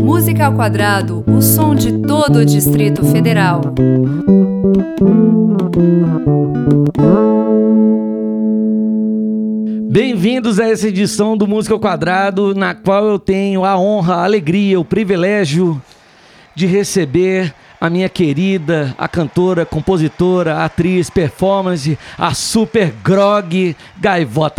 Música ao quadrado, o som de todo o Distrito Federal. Bem-vindos a essa edição do Música ao Quadrado, na qual eu tenho a honra, a alegria, o privilégio de receber a minha querida, a cantora, compositora, atriz, performance, a super grog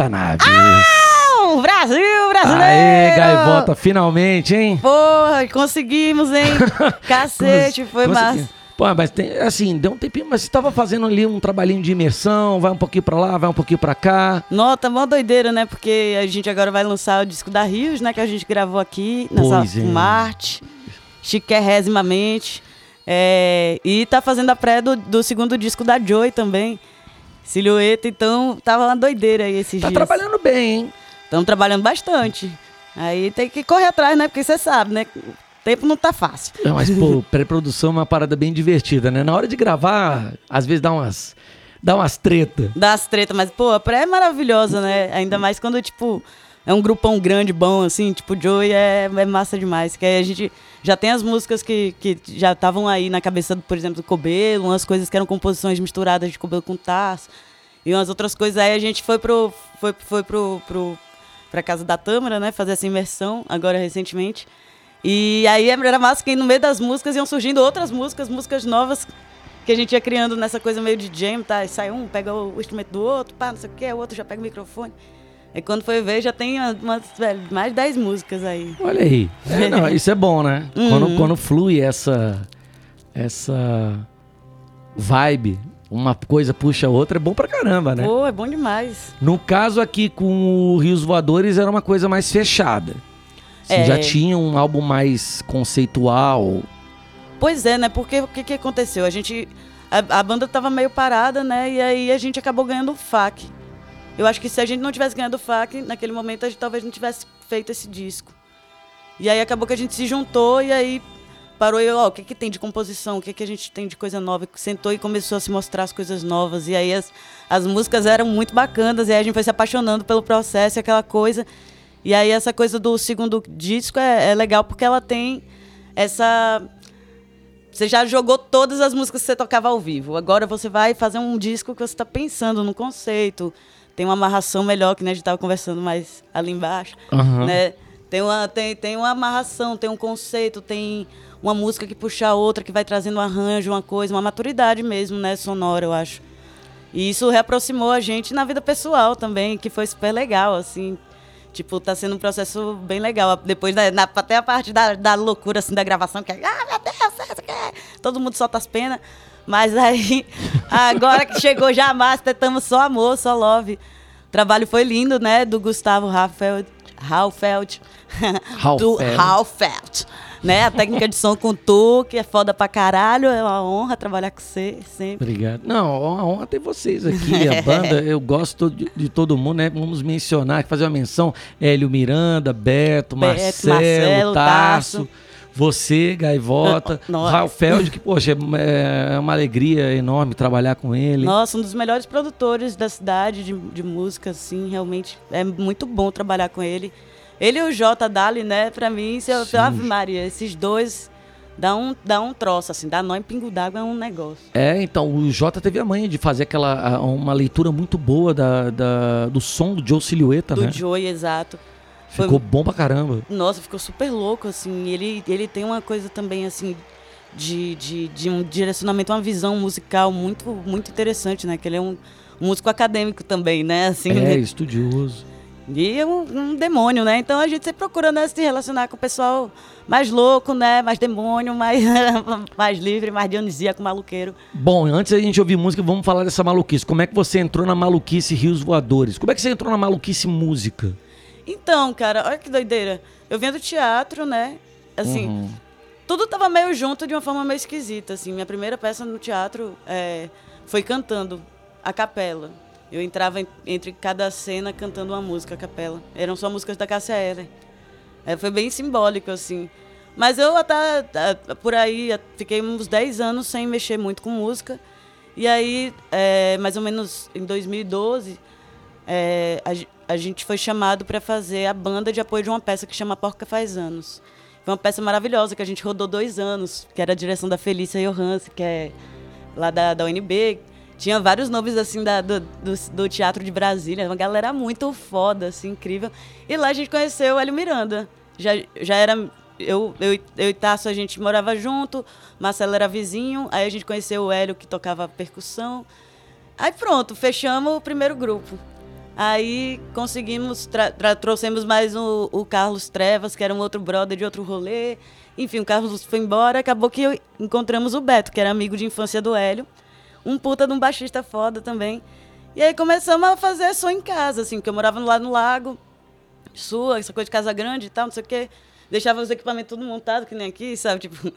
Naves. Ah, Brasil, brasileiro! Aê, Gaivota, finalmente, hein? Porra, conseguimos, hein? Cacete, foi massa. Pô, mas tem, assim, deu um tempinho, mas você tava fazendo ali um trabalhinho de imersão, vai um pouquinho pra lá, vai um pouquinho pra cá. Nota, mó doideira, né? Porque a gente agora vai lançar o disco da Rios, né? Que a gente gravou aqui na Sala é. Marte. É, e tá fazendo a pré do, do segundo disco da Joy também, Silhueta, então tava uma doideira aí esses tá dias. Tá trabalhando bem, hein? Estamos trabalhando bastante. Aí tem que correr atrás, né? Porque você sabe, né? tempo não tá fácil. Não, mas, pô, pré-produção é uma parada bem divertida, né? Na hora de gravar, às vezes dá umas. Dá umas treta. Dá umas treta, mas, pô, a pré é maravilhosa, né? Ainda mais quando, tipo, é um grupão grande, bom, assim, tipo, Joey é, é massa demais. Que a gente já tem as músicas que, que já estavam aí na cabeça, do, por exemplo, do Cobelo, umas coisas que eram composições misturadas de Cobelo com Tarso, e umas outras coisas. Aí a gente foi pro. Foi, foi pro, pro, pra casa da Tâmara, né? Fazer essa imersão, agora recentemente. E aí era massa que no meio das músicas iam surgindo outras músicas, músicas novas que a gente ia criando nessa coisa meio de jam, tá? E sai um, pega o instrumento do outro, pá, não sei o que, o outro já pega o microfone. E quando foi ver, já tem umas, velho, mais de 10 músicas aí. Olha aí. É, não, isso é bom, né? Uhum. Quando, quando flui essa, essa vibe, uma coisa puxa a outra, é bom pra caramba, né? Pô, é bom demais. No caso aqui com o Rios Voadores, era uma coisa mais fechada. Você é... já tinha um álbum mais conceitual? Pois é, né? Porque o que, que aconteceu? A gente. A, a, banda tava meio parada, né? E aí a gente acabou ganhando o FAC. Eu acho que se a gente não tivesse ganhado o FAC, naquele momento a gente talvez não tivesse feito esse disco. E aí acabou que a gente se juntou e aí parou e, ó, o que, que tem de composição, o que, que a gente tem de coisa nova. Sentou e começou a se mostrar as coisas novas. E aí as, as músicas eram muito bacanas, e aí a gente foi se apaixonando pelo processo e aquela coisa. E aí essa coisa do segundo disco é, é legal porque ela tem essa. Você já jogou todas as músicas que você tocava ao vivo. Agora você vai fazer um disco que você está pensando no conceito. Tem uma amarração melhor, que né, a gente estava conversando mais ali embaixo. Uhum. Né? Tem, uma, tem, tem uma amarração, tem um conceito, tem uma música que puxa a outra, que vai trazendo um arranjo, uma coisa, uma maturidade mesmo, né, sonora, eu acho. E isso reaproximou a gente na vida pessoal também, que foi super legal, assim. Tipo, tá sendo um processo bem legal. Depois, da, na, até a parte da, da loucura, assim, da gravação, que é, ah, meu Deus, que é? todo mundo solta as penas. Mas aí, agora que chegou já a Master, estamos só amor, só love. O trabalho foi lindo, né? Do Gustavo Raffeld. Halfeld. do Halfeld né? A técnica de som com tu, que é foda pra caralho. É uma honra trabalhar com você sempre. Obrigado. Não, é uma honra ter vocês aqui. A banda, eu gosto de, de, todo mundo, né? Vamos mencionar, fazer uma menção. Hélio Miranda, Beto, Beto Marcelo, Marcelo Tasso. Tasso. Você, Gaivota, Raul Feld, que, poxa, é, é uma alegria enorme trabalhar com ele. Nossa, um dos melhores produtores da cidade de, de música, assim, realmente é muito bom trabalhar com ele. Ele e o J Dali, né, pra mim, se eu, Ave Maria, esses dois dá um, dá um troço, assim, dá nó em pingo d'água é um negócio. É, então, o Jota teve a manha de fazer aquela, uma leitura muito boa da, da do som do Joe Silhueta, do né? Do Joe, exato. Ficou Foi, bom pra caramba. Nossa, ficou super louco, assim, ele, ele tem uma coisa também, assim, de, de, de um direcionamento, uma visão musical muito, muito interessante, né, que ele é um, um músico acadêmico também, né, assim. É, estudioso. E um, um, demônio, né? Então a gente sempre procura né, se relacionar com o pessoal mais louco, né? Mais demônio, mais, mais livre, mais dionisíaco, maluqueiro. Bom, antes da gente ouvir música, vamos falar dessa maluquice. Como é que você entrou na maluquice Rios Voadores? Como é que você entrou na maluquice música? Então, cara, olha que doideira. Eu venho do teatro, né? Assim, uhum. tudo tava meio junto de uma forma meio esquisita, assim. Minha primeira peça no teatro é, foi cantando a capela. Eu entrava entre cada cena cantando uma música a capela. Eram só músicas da Cássia Eller. É, foi bem simbólico, assim. Mas eu até, por aí, fiquei uns 10 anos sem mexer muito com música. E aí, é, mais ou menos em 2012, é, a, gente foi chamado para fazer a banda de apoio de uma peça que chama Porca Faz Anos. Foi uma peça maravilhosa que a gente rodou dois anos, que era a direção da Felícia Johansen, que é lá da, da UNB. Tinha vários nomes, assim, da, do, do, do, Teatro de Brasília. Uma galera muito foda, assim, incrível. E lá a gente conheceu o Hélio Miranda. Já, já era... Eu, eu, eu e Tasso, a gente morava junto. Marcelo era vizinho. Aí a gente conheceu o Hélio, que tocava percussão. Aí pronto, fechamos o primeiro grupo. Aí conseguimos, trouxemos mais o, o, Carlos Trevas, que era um outro brother de outro rolê. Enfim, o Carlos foi embora, acabou que encontramos o Beto, que era amigo de infância do Hélio. Um puta de um baixista foda também. E aí começamos a fazer som em casa, assim, porque eu morava lá no lago, sua, essa coisa de casa grande e tal, não sei o quê. Deixava os equipamentos tudo montado, que nem aqui, sabe? Tipo.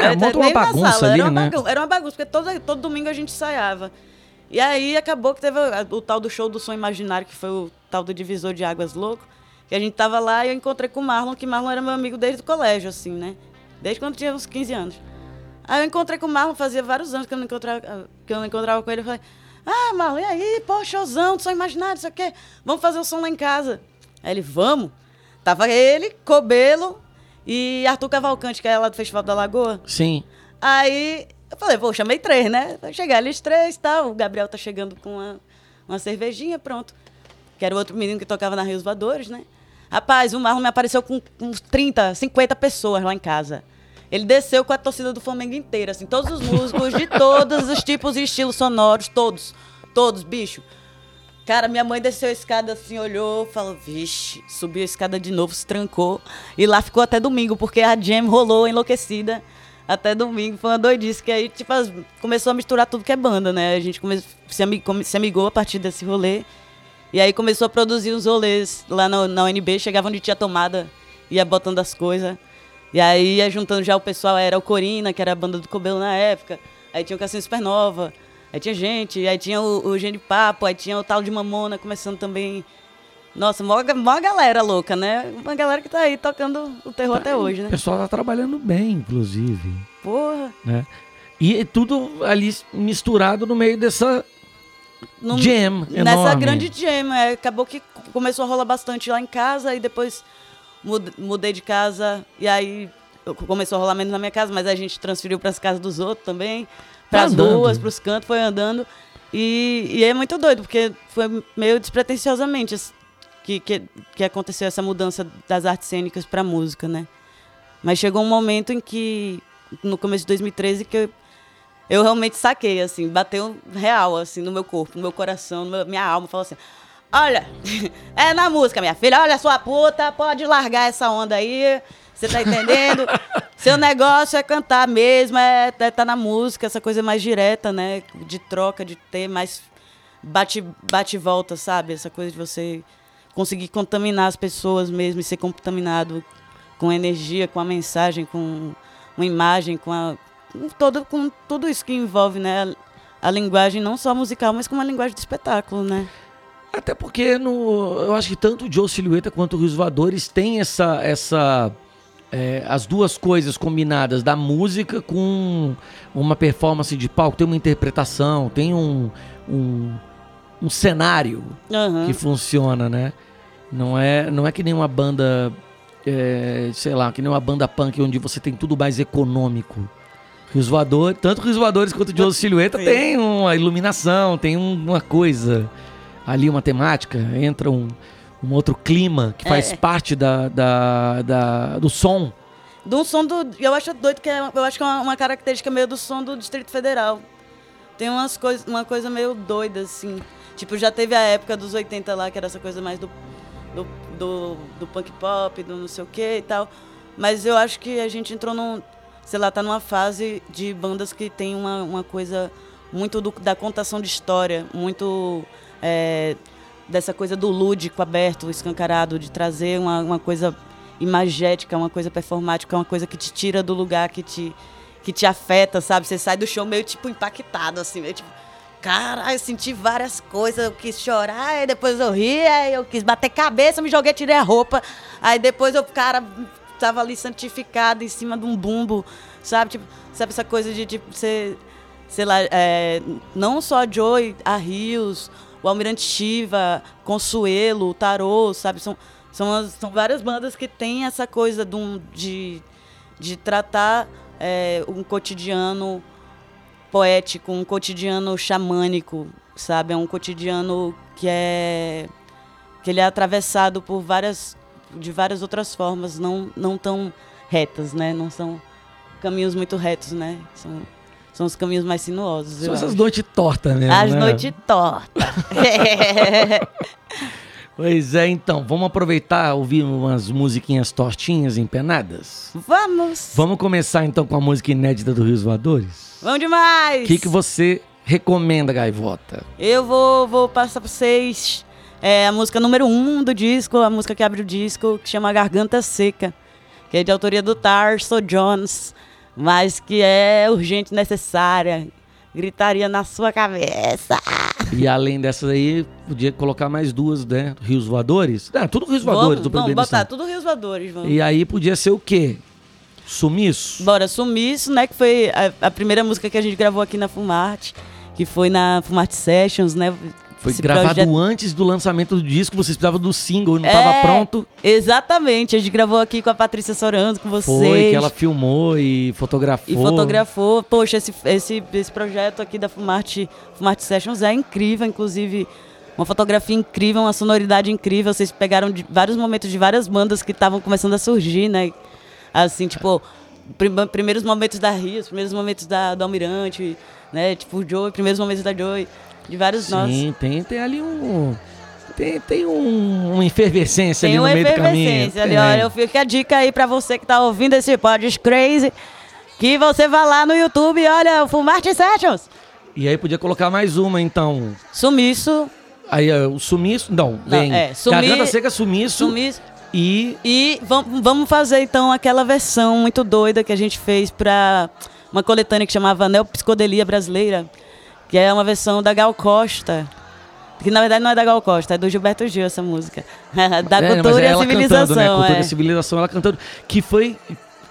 É, monta uma bagunça ali, era, uma né? bagunça, era uma bagunça, porque todo, todo domingo a gente ensaiava. E aí acabou que teve o, o, tal do show do som imaginário, que foi o tal do divisor de águas louco. Que a gente tava lá e eu encontrei com o Marlon, que Marlon era meu amigo desde o colégio, assim, né? Desde quando tinha uns 15 anos. Aí eu encontrei com o Marlon, fazia vários anos que eu não encontrava, que eu não encontrava com ele. Eu falei, ah, Marlon, e aí? Pô, showzão, do som imaginário, isso aqui. Vamos fazer o som lá em casa. Aí ele, vamos. Tava ele, Cobelo e Arthur Cavalcante, que é lá do Festival da Lagoa. Sim. Aí eu falei, pô, chamei três, né? Vai chegar eles três tal. O Gabriel tá chegando com uma, uma cervejinha, pronto. Que era o outro menino que tocava na Rios Voadores, né? Rapaz, o Marlon me apareceu com uns 30, 50 pessoas lá em casa. Ele desceu com a torcida do Flamengo inteira, assim, todos os músicos de todos os tipos e estilos sonoros, todos, todos, bicho. Cara, minha mãe desceu a escada assim, olhou, falou, vixe, subiu a escada de novo, se trancou. E lá ficou até domingo, porque a Jam rolou enlouquecida até domingo. Foi uma doidice. Que aí, tipo, começou a misturar tudo que é banda, né? A gente come, se, amig, se amigou a partir desse rolê. E aí começou a produzir os rolês lá na, na UNB. Chegava onde tinha tomada, ia botando as coisas. E aí ia juntando já o pessoal. Era o Corina, que era a banda do Cobelo na época. Aí tinha o Cassinho Supernova. Aí tinha gente. Aí tinha o, o Gene Papo. Aí tinha o tal de Mamona começando também nossa, mó, mó galera louca, né? Uma galera que tá aí tocando o terror tá, até hoje, né? O pessoal tá trabalhando bem, inclusive. Porra. Né? E tudo ali misturado no meio dessa no, jam enorme. Nessa grande jam. É, acabou que começou a rolar bastante lá em casa e depois mudei de casa e aí começou a rolar menos na minha casa, mas a gente transferiu para as casas dos outros também, para as ruas, para os cantos, foi andando. E, e, é muito doido, porque foi meio despretensiosamente que, que, que aconteceu essa mudança das artes cênicas para música, né? Mas chegou um momento em que, no começo de 2013, que eu, eu realmente saquei, assim, bateu real, assim, no meu corpo, no meu coração, na minha alma, falou assim, olha, é na música, minha filha, olha sua puta, pode largar essa onda aí, você tá entendendo? Seu negócio é cantar mesmo, é, é tá na música, essa coisa mais direta, né? De troca, de ter mais bate, bate volta, sabe? Essa coisa de você conseguir contaminar as pessoas mesmo e ser contaminado com energia, com a mensagem, com uma imagem, com, a, com, todo, com tudo isso que envolve né, a, a, linguagem, não só musical, mas como a linguagem de espetáculo, né? Até porque no, eu acho que tanto o Joe Silhueta quanto os Voadores têm essa, essa é, as duas coisas combinadas da música com uma performance de palco, tem uma interpretação, tem um, um um cenário uhum. que funciona, né? Não é, não é que nem uma banda, é, sei lá, que nem uma banda punk onde você tem tudo mais econômico. Rios Voadores, tanto Rios Voadores quanto Joe Silhueta tem uma iluminação, tem uma coisa ali, uma temática, entra um, um outro clima que faz é. parte da, da, da, do som. Do som do. Eu acho doido que é, eu acho que é uma, uma característica meio do som do Distrito Federal. Tem umas coisas, uma coisa meio doida, assim. Tipo, já teve a época dos 80 lá, que era essa coisa mais do, do, do, do punk pop, do não sei o que e tal. Mas eu acho que a gente entrou num. Sei lá, tá numa fase de bandas que tem uma, uma coisa muito do, da contação de história, muito é, dessa coisa do lúdico aberto, escancarado, de trazer uma, uma coisa imagética, uma coisa performática, uma coisa que te tira do lugar, que te, que te afeta, sabe? Você sai do show meio tipo impactado, assim, meio tipo Cara, eu senti várias coisas. Eu quis chorar, aí depois eu ri, aí eu quis bater cabeça, me joguei, tirei a roupa. Aí depois eu, cara, tava ali santificado em cima de um bumbo, sabe? Tipo, sabe essa coisa de tipo, você. sei lá, é, não só Joy, a Rios, o Almirante Shiva, Consuelo, o Tarô, sabe? São, são, as, são várias bandas que têm essa coisa de, de, de tratar é, um cotidiano poético, um cotidiano xamânico, sabe? É um cotidiano que é que ele é atravessado por várias de várias outras formas, não não tão retas, né? Não são caminhos muito retos, né? São são os caminhos mais sinuosos. São essas noites tortas mesmo. As né? noites tortas. Pois é, então, vamos aproveitar ouvir umas musiquinhas tortinhas empenadas? Vamos! Vamos começar então com a música inédita do Rios Voadores? Vamos demais! O que, que você recomenda, Gaivota? Eu vou, vou passar para vocês é, a música número um do disco, a música que abre o disco, que chama Garganta Seca, que é de autoria do Tarso Jones, mas que é urgente e necessária. Gritaria na sua cabeça. E além dessas aí, podia colocar mais duas, né? Rios Voadores. Ah, tudo Rios Voadores Vamos, do vamos botar tudo Rios Voadores, vamos. E aí podia ser o quê? Sumiço? Bora, Sumiço, né? Que foi a, a primeira música que a gente gravou aqui na Fumarte, que foi na Fumarte Sessions, né? Foi Esse gravado projeto- antes do lançamento do disco, vocês precisavam do single, não É, estava pronto. Exatamente, a gente gravou aqui com a Patrícia Sorando, com vocês. Foi que ela filmou e fotografou. E fotografou. Poxa, esse, esse, esse projeto aqui da Fumarte, Fumarte Sessions é incrível, inclusive uma fotografia incrível, uma sonoridade incrível. Vocês pegaram de vários momentos de várias bandas que estavam começando a surgir, né? Assim, tipo, prim- primeiros momentos da Rio, primeiros momentos da, do Almirante, né? Tipo, o Joey, primeiros momentos da Joey, de vários nós. Sim, tem, tem ali um. Tem, tem um, uma efervescência Tem ali no uma meio do caminho. efervescência ali, Tem. olha, eu fico a dica aí pra você que tá ouvindo esse Pod Crazy, que você vá lá no YouTube e olha o Fumarte Sessions. E aí podia colocar mais uma, então. Sumiço, Aí ó, o sumiço. Não, vem. é, sumi- Garganta seca, sumiço. sumiço. E. E vam- vamos fazer então aquela versão muito doida que a gente fez pra uma coletânea que chamava Neopsicodelia Brasileira, que é uma versão da Gal Costa. Que na verdade não é da Gal Costa, é do Gilberto Gil essa música. da É, cultura é e a ela civilização. Cantando, né? Cultura é. e civilização, ela cantando. Que foi.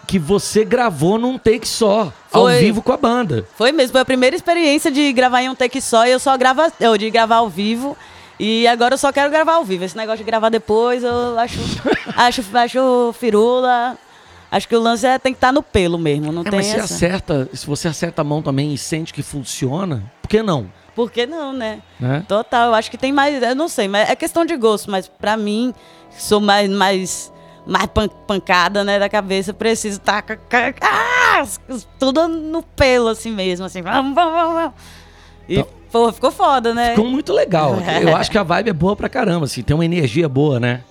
Que você gravou num take só, ao Foi. vivo com a banda. Foi mesmo, foi a primeira experiência de gravar em um take só e eu só gravo, eu de gravar ao vivo. E agora eu só quero gravar ao vivo. Esse negócio de gravar depois, eu acho, acho, acho firula. Acho que o lance é, tem que estar no pelo mesmo, não É, tem mas se essa. acerta, se você acerta a mão também e sente que funciona, por que não? Por que não, né? Né? Total, eu acho que tem mais, eu não sei, mas é questão de gosto, mas pra mim, sou mais mais mais pan- pancada, né, da cabeça, preciso estar com- ah, tudo no pelo assim mesmo, assim, vamos, vamos. vamos. E Então- pô, ficou foda, né? Ficou muito legal. Eu acho que a vibe é boa pra caramba, assim, tem uma energia boa, né?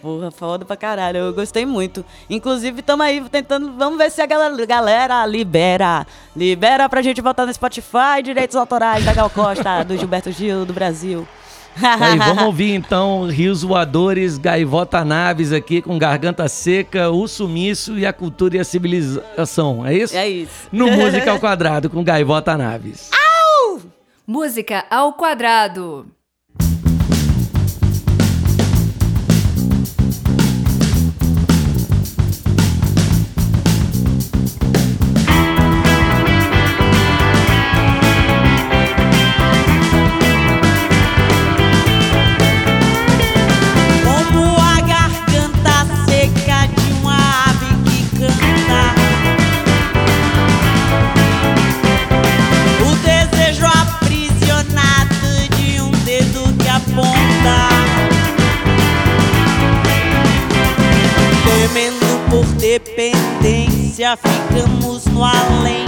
Porra, foda pra caralho. Eu gostei muito. Inclusive, tamo aí tentando. Vamos ver se a galera, galera libera. Libera pra gente voltar no Spotify, direitos autorais da Gal Costa, do Gilberto Gil, do Brasil. Aí, vamos ouvir então Rios Voadores, Gaivota Naves aqui com Garganta Seca, o Sumiço e a Cultura e a Civilização. É isso? É isso. No Música ao Quadrado com Gaivota Naves. Música ao quadrado. Dependência, ficamos no além.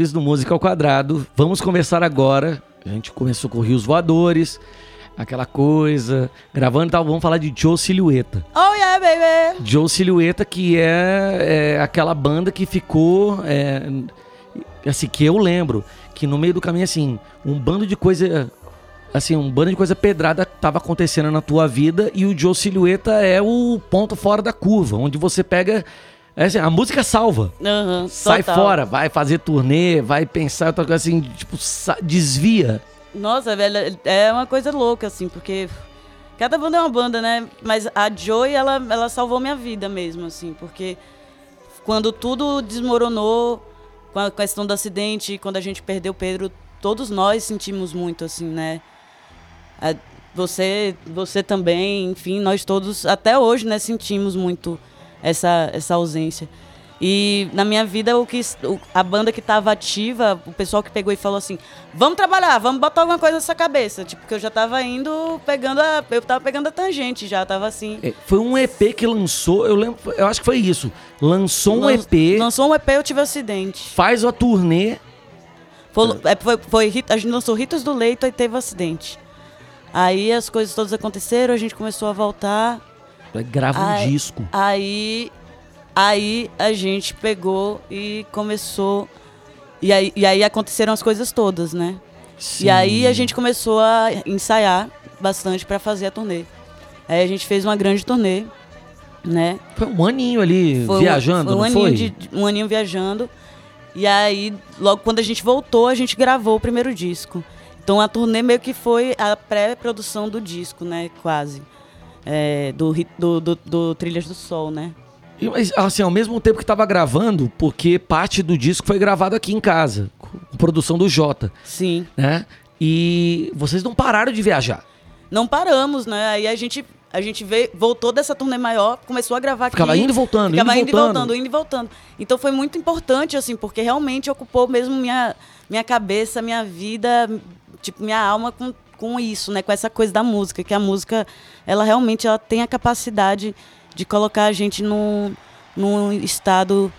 Naves do Música ao Quadrado. Vamos conversar agora. A gente começou com Rios Voadores, aquela coisa, gravando e tal. Vamos falar de Joe Silhueta. Oh yeah, baby! Joe Silhueta, que é, é aquela banda que ficou. é, assim, que eu lembro que no meio do caminho, assim, um bando de coisa. Assim, um bando de coisa pedrada tava acontecendo na tua vida e o Joe Silhueta é o ponto fora da curva, onde você pega. É assim, a música salva. Uhum, Sai total. fora, vai fazer turnê, vai pensar outra coisa assim, tipo, desvia. Nossa, velho, é uma coisa louca, assim, porque cada banda é uma banda, né? Mas a Joy, ela, ela salvou minha vida mesmo, assim, porque quando tudo desmoronou, com a questão do acidente, quando a gente perdeu o Pedro, todos nós sentimos muito, assim, né? Você, você também, enfim, nós todos, até hoje, né, sentimos muito essa, essa ausência. E na minha vida, o que, o- a banda que estava ativa, o pessoal que pegou e falou assim: vamos trabalhar, vamos botar alguma coisa nessa cabeça. Tipo, que eu já tava indo pegando a. Eu tava pegando a tangente já, tava assim. É, Foi um EP que lançou, eu lembro, eu acho que foi isso. Lançou um Lan- EP, Lançou um EP, eu tive um acidente. faz a turnê. Foi, é, foi, foi a gente lançou Ritos do Leito e teve um acidente. Aí as coisas todas aconteceram, a gente começou a voltar. Grava um Ai, disco. Aí, aí a gente pegou e começou. E aí, e aí aconteceram as coisas todas, né? Sim. E aí a gente começou a ensaiar bastante pra fazer a turnê. Aí a gente fez uma grande turnê, né? Foi um aninho ali Foi um- viajando, foi um não aninho foi? de- um aninho viajando. E aí, logo quando a gente voltou, a gente gravou o primeiro disco. Então a turnê meio que foi a pré-produção do disco, né? Quase. É, do, do, do, do Trilhas do Sol, né? E, mas, assim, ao mesmo tempo que tava gravando, porque parte do disco foi gravado aqui em casa, com produção do Jota, Sim. né? E vocês não pararam de viajar. Não paramos, né? Aí a gente, a gente veio, voltou dessa turnê maior, começou a gravar Ficava aqui. indo e voltando, Ficava indo e indo e voltando. voltando, indo e voltando. Então foi muito importante, assim, porque realmente ocupou mesmo minha, minha cabeça, minha vida, tipo, minha alma com, com isso, né? Com essa coisa da música, que a música, ela realmente ela tem a capacidade de colocar a gente num, num estado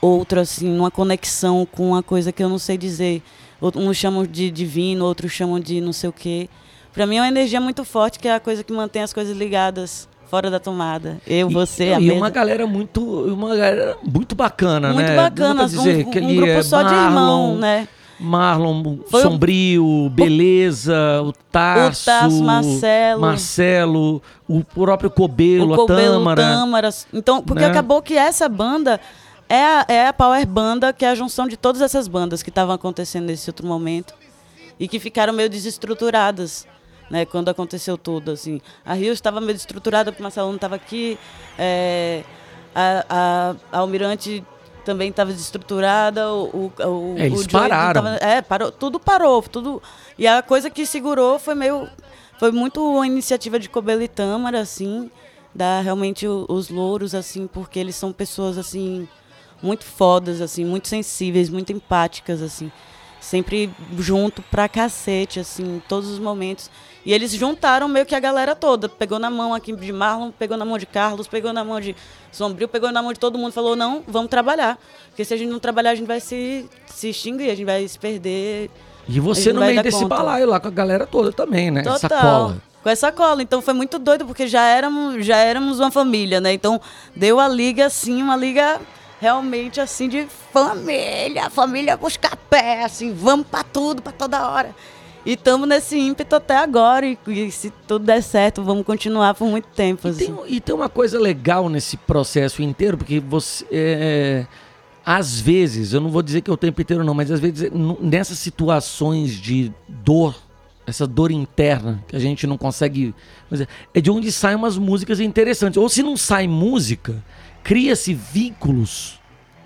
outro, assim, numa conexão com uma coisa que eu não sei dizer. Uns chamam de divino, outros chamam de não sei o quê. Pra mim é uma energia muito forte, que é a coisa que mantém as coisas ligadas fora da tomada. Eu, E- você, a e mesa. uma galera muito, uma galera muito bacana, muito né? bacana, pra dizer um, um grupo é só de irmão, Marlon, né? Marlon, Foi o- Sombrio, Beleza, o Tasso, Tasso, Marcelo. Marcelo, o próprio Cobelo, o a Cobelo, Tâmara. Tâmara. Então, porque né? acabou que essa banda é a, é a Power Banda, que é a junção de todas essas bandas que estavam acontecendo nesse outro momento e que ficaram meio desestruturadas, né, quando aconteceu tudo, assim. A Rio estava meio desestruturada porque o Marcelo não estava aqui, é, a, a, a Almirante também estava desestruturada, o, o, É, eles o pararam. tava- é, parou, tudo parou, tudo. E a coisa que segurou foi meio. Foi muito uma iniciativa de Cobelo e Tâmara, assim, dar realmente o- os louros, assim, porque eles são pessoas, assim, muito fodas, assim, muito sensíveis, muito empáticas, assim. Sempre junto pra cacete, assim, em todos os momentos. E eles juntaram meio que a galera toda. Pegou na mão aqui de Marlon, pegou na mão de Carlos, pegou na mão de Sombrio, pegou na mão de todo mundo. Falou, não, vamos trabalhar. Porque se a gente não trabalhar, a gente vai se, se extinguir, a gente vai se perder. E você no meio desse conta. balaio lá com a galera toda também, né? Essa Total. cola. Com essa cola. Então foi muito doido, porque já éramos, já éramos uma família, né? Então deu a liga, assim, uma liga realmente, assim, de família. Família buscar pé, assim, vamos pra tudo, pra toda hora. E estamos nesse ímpeto até agora. E, e se tudo der certo, vamos continuar por muito tempo, E assim. tem, e tem uma coisa legal nesse processo inteiro, porque você. é, às vezes, eu não vou dizer que é o tempo inteiro, não, mas às vezes, n- nessas situações de dor, essa dor interna, que a gente não consegue. é- É de onde saem umas músicas interessantes. Ou se não sai música, cria-se vínculos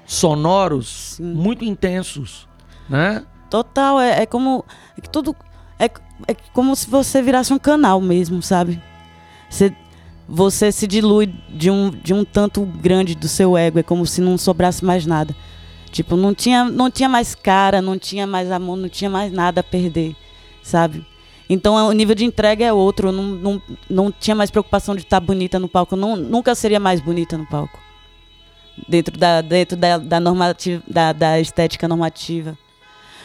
sonoros muito intensos. Né? Total, é, é como. É que tudo. É, é como se você virasse um canal mesmo, sabe? Você, você se dilui de um, de um tanto grande do seu ego. É como se não sobrasse mais nada. Tipo, não tinha, não tinha mais cara, não tinha mais amor, não tinha mais nada a perder, sabe? Então o nível de entrega é outro. Não, não, não tinha mais preocupação de estar bonita no palco. Não, nunca seria mais bonita no palco. Dentro da, dentro da, da, normativa, da, da estética normativa.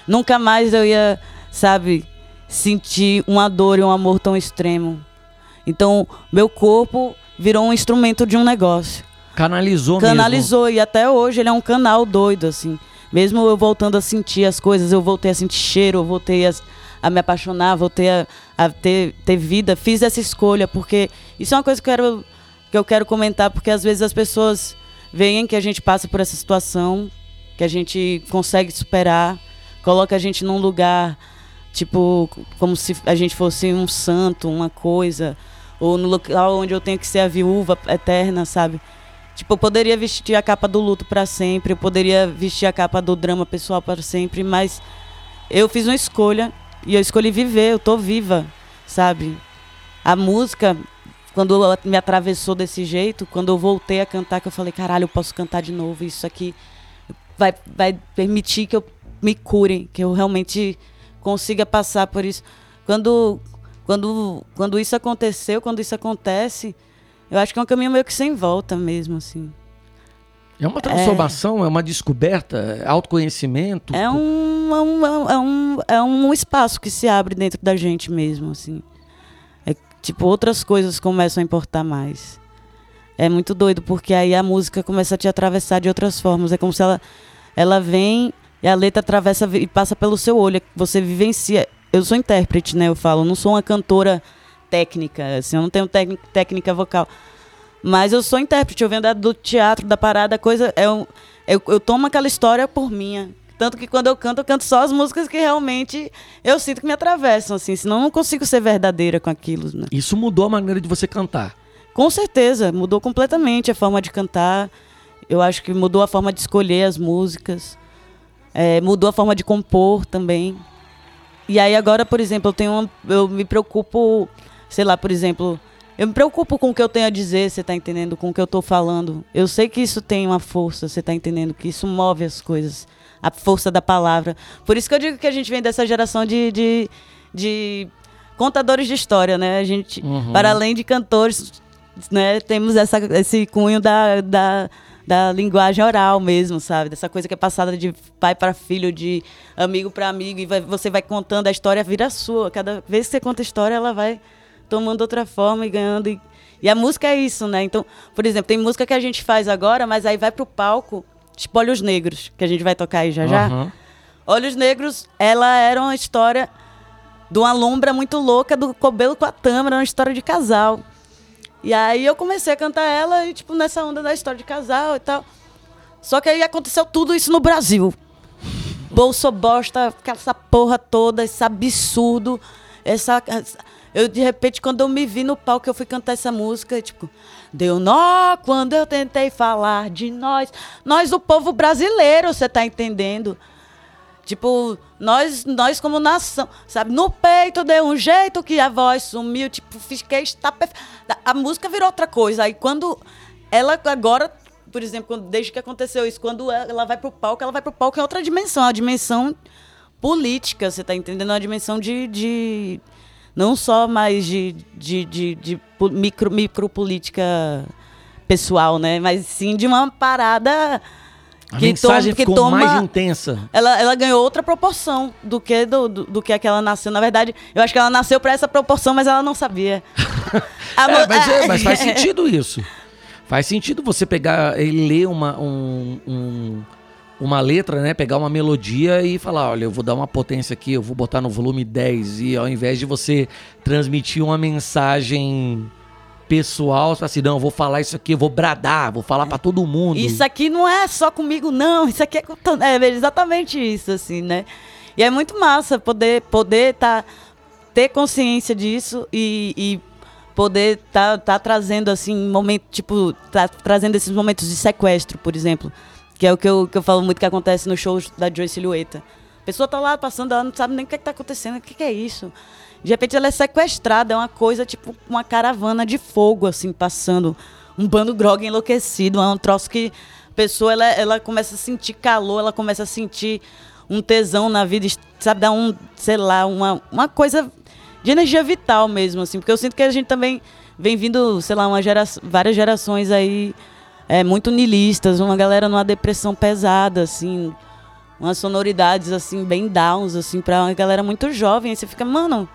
Nunca mais eu ia, sabe, sentir uma dor e um amor tão extremo. Então, meu corpo virou um instrumento de um negócio. Canalizou Canalizou, mesmo. e até hoje ele é um canal doido, assim. Mesmo eu voltando a sentir as coisas, eu voltei a sentir cheiro, eu voltei a, a me apaixonar, voltei a, a ter, ter vida. Fiz essa escolha, porque isso é uma coisa que eu, quero, que eu quero comentar, porque às vezes as pessoas veem que a gente passa por essa situação, que a gente consegue superar, coloca a gente num lugar, tipo, como se a gente fosse um santo, uma coisa, ou no local onde eu tenho que ser a viúva eterna, sabe? Tipo, eu poderia vestir a capa do luto para sempre, eu poderia vestir a capa do drama pessoal para sempre, mas eu fiz uma escolha e eu escolhi viver, eu tô viva, sabe? A música, quando me atravessou desse jeito, quando eu voltei a cantar, que eu falei, caralho, eu posso cantar de novo, isso aqui vai, vai permitir que eu me cure, que eu realmente consiga passar por isso. Quando, quando, quando isso aconteceu, quando isso acontece, eu acho que é um caminho meio que sem volta mesmo, assim. É uma transformação, é, é uma descoberta, é autoconhecimento. É um, é, um, é, um, é um espaço que se abre dentro da gente mesmo, assim. É tipo, outras coisas começam a importar mais. É muito doido, porque aí a música começa a te atravessar de outras formas. É como se ela, ela vem e a letra atravessa e passa pelo seu olho. Você vivencia. Eu sou intérprete, né? Eu falo, eu não sou uma cantora técnica, assim, eu não tenho técnica vocal. Mas eu sou intérprete, eu venho do teatro, da parada, coisa. É um, eu, eu tomo aquela história por minha. Tanto que quando eu canto, eu canto só as músicas que realmente eu sinto que me atravessam, assim, senão eu não consigo ser verdadeira com aquilo. Né? Isso mudou a maneira de você cantar? Com certeza, mudou completamente a forma de cantar. Eu acho que mudou a forma de escolher as músicas. É, mudou a forma de compor também. E aí agora, por exemplo, eu tenho uma, eu me preocupo sei lá, por exemplo, eu me preocupo com o que eu tenho a dizer, você está entendendo? Com o que eu estou falando. Eu sei que isso tem uma força, você está entendendo? Que isso move as coisas. A força da palavra. Por isso que eu digo que a gente vem dessa geração de, de, de contadores de história, né? A gente, uhum. para além de cantores, né, temos essa, esse cunho da, da, da linguagem oral mesmo, sabe? Dessa coisa que é passada de pai para filho, de amigo para amigo, e vai, você vai contando a história, vira sua. Cada vez que você conta a história, ela vai tomando outra forma e ganhando. E, e a música é isso, né? Então, por exemplo, tem música que a gente faz agora, mas aí vai pro palco, tipo Olhos Negros, que a gente vai tocar aí já já. Uhum. Olhos Negros, ela era uma história de uma lombra muito louca do Cobelo com a Tâmara, uma história de casal. E aí eu comecei a cantar ela, e, tipo, nessa onda da história de casal e tal. Só que aí aconteceu tudo isso no Brasil. Bolso bosta, essa porra toda, esse absurdo, essa, eu, de repente, quando eu me vi no palco, eu fui cantar essa música, tipo, deu nó quando eu tentei falar de nós. Nós, o povo brasileiro, você tá entendendo? Tipo, nós, nós como nação, sabe? No peito deu um jeito que a voz sumiu, tipo, fiquei está A música virou outra coisa. Aí quando ela agora, por exemplo, desde que aconteceu isso, quando ela vai pro palco, ela vai pro palco em outra dimensão, a dimensão política, você tá entendendo? Uma dimensão de, de não só mais de, de, de, de micro, micropolítica pessoal, né? Mas sim de uma parada a que mensagem toma, ficou toma, mais intensa. Ela, ela ganhou outra proporção do que do, do, do que aquela nasceu. Na verdade, eu acho que ela nasceu para essa proporção, mas ela não sabia. é, mas, é, mas, faz sentido isso. Faz sentido você pegar e ler uma, um, um uma letra, né? Pegar uma melodia e falar, olha, eu vou dar uma potência aqui, eu vou botar no volume 10 e ao invés de você transmitir uma mensagem pessoal, assim, não, vou falar isso aqui, eu vou bradar, vou falar para todo mundo. Isso aqui não é só comigo não, isso aqui é, é exatamente isso assim, né? E é muito massa poder poder tá ter consciência disso e, e poder tá, tá trazendo assim momento tipo tá trazendo esses momentos de sequestro, por exemplo que é o que eu, que eu falo muito que acontece nos shows da Joy Silhueta. A pessoa tá lá passando, ela não sabe nem o que, é que tá acontecendo, o que, que é isso. De repente ela é sequestrada, é uma coisa tipo uma caravana de fogo, assim, passando. Um bando grog enlouquecido, é um troço que a pessoa ela, ela começa a sentir calor, ela começa a sentir um tesão na vida, sabe, dar um, sei lá, uma, uma coisa de energia vital mesmo, assim, porque eu sinto que a gente também vem vindo, sei lá, uma gera, várias gerações aí é, muito nilistas, uma galera numa depressão pesada, assim, umas sonoridades, assim, bem downs, assim, pra uma galera muito jovem. Aí você fica, mano,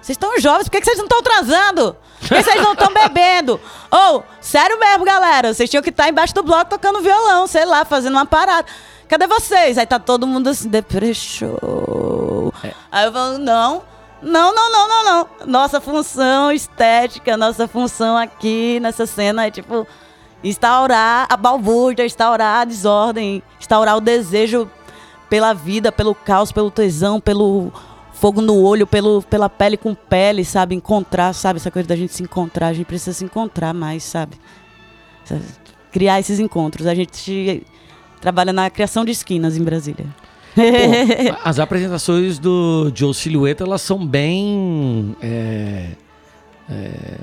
vocês estão jovens, por que, vocês não estão transando? Por que vocês não estão bebendo? Ou, oh, sério mesmo, galera, vocês tinham que estar embaixo do bloco tocando violão, sei lá, fazendo uma parada. Cadê vocês? Aí tá todo mundo assim, depressão. É. Aí eu falo, não, não, não, não, não, não. Nossa função estética, nossa função aqui nessa cena é tipo instaurar a balbúrdia, instaurar a desordem, instaurar o desejo pela vida, pelo caos, pelo tesão, pelo fogo no olho, pelo, pela pele com pele, sabe? Encontrar, sabe? Essa coisa da gente se encontrar, a gente precisa se encontrar mais, sabe? Criar esses encontros. A gente trabalha na criação de esquinas em Brasília. Pô, as apresentações do Joe Silhueta, elas são bem. É, é,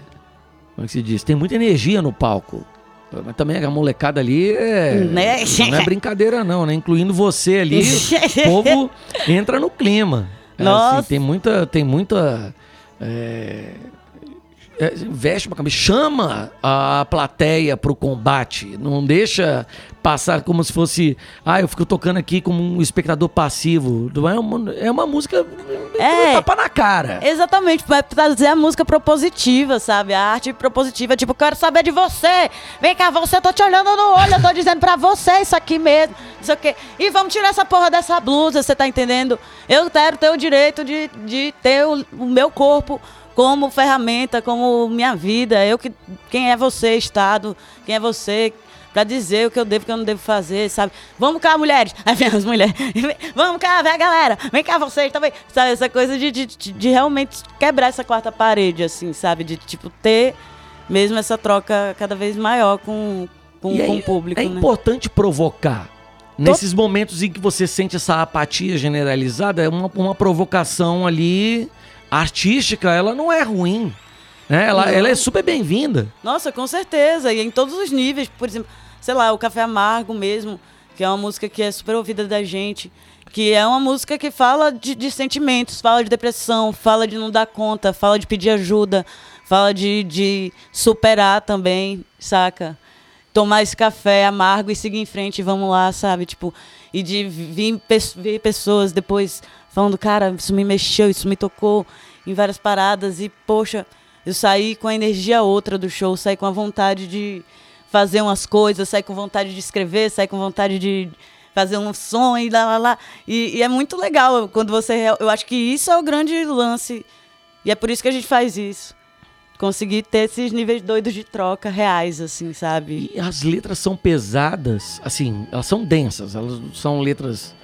como é que se diz? Tem muita energia no palco. Mas também a molecada ali é, né? não é brincadeira não, né? Incluindo você ali, o povo entra no clima. É, assim, Nossa. Assim, tem muita, tem muita é, é, veste uma camisa, chama a plateia pro combate, não deixa passar como se fosse, ah, eu fico tocando aqui como um espectador passivo. É uma, é uma música é, tapa na cara. Exatamente, vai trazer a música propositiva, sabe? A arte propositiva, tipo, quero saber de você. Vem cá, você, eu tô te olhando no olho, eu tô dizendo pra você isso aqui mesmo, isso aqui. E vamos tirar essa porra dessa blusa, você tá entendendo? Eu quero ter o direito de, de ter o, o meu corpo como ferramenta, como minha vida. Eu que quem é você, Estado? Quem é você para dizer o que eu devo e o que eu não devo fazer, sabe? Vamos cá, mulheres. Aí vem as mulheres. Vamos cá, vem galera. Vem cá vocês também. Sabe, essa coisa de, de, de realmente quebrar essa quarta parede, assim, sabe? De, tipo, ter mesmo essa troca cada vez maior com, com, com o público. É né? importante provocar. Nesses momentos em que você sente essa apatia generalizada, é uma, uma provocação ali artística, ela não é ruim. Né? Ela, ela é super bem-vinda. Nossa, com certeza. E em todos os níveis. Por exemplo, sei lá, o Café Amargo mesmo, que é uma música que é super ouvida da gente. Que é uma música que fala de, de sentimentos, fala de depressão, fala de não dar conta, fala de pedir ajuda, fala de, de superar também, saca? Tomar esse café amargo e seguir em frente, vamos lá, sabe? Tipo, e de vir, ver pessoas depois falando, cara, isso me mexeu, isso me tocou em várias paradas e, poxa, eu saí com a energia outra do show, saí com a vontade de fazer umas coisas, saí com vontade de escrever, saí com vontade de fazer um som e lá, lá, lá. E, e é muito legal quando você... Eu acho que isso é o grande lance e é por isso que a gente faz isso conseguir ter esses níveis doidos de troca reais, assim, sabe? E as letras são pesadas, assim, elas são densas, elas são letras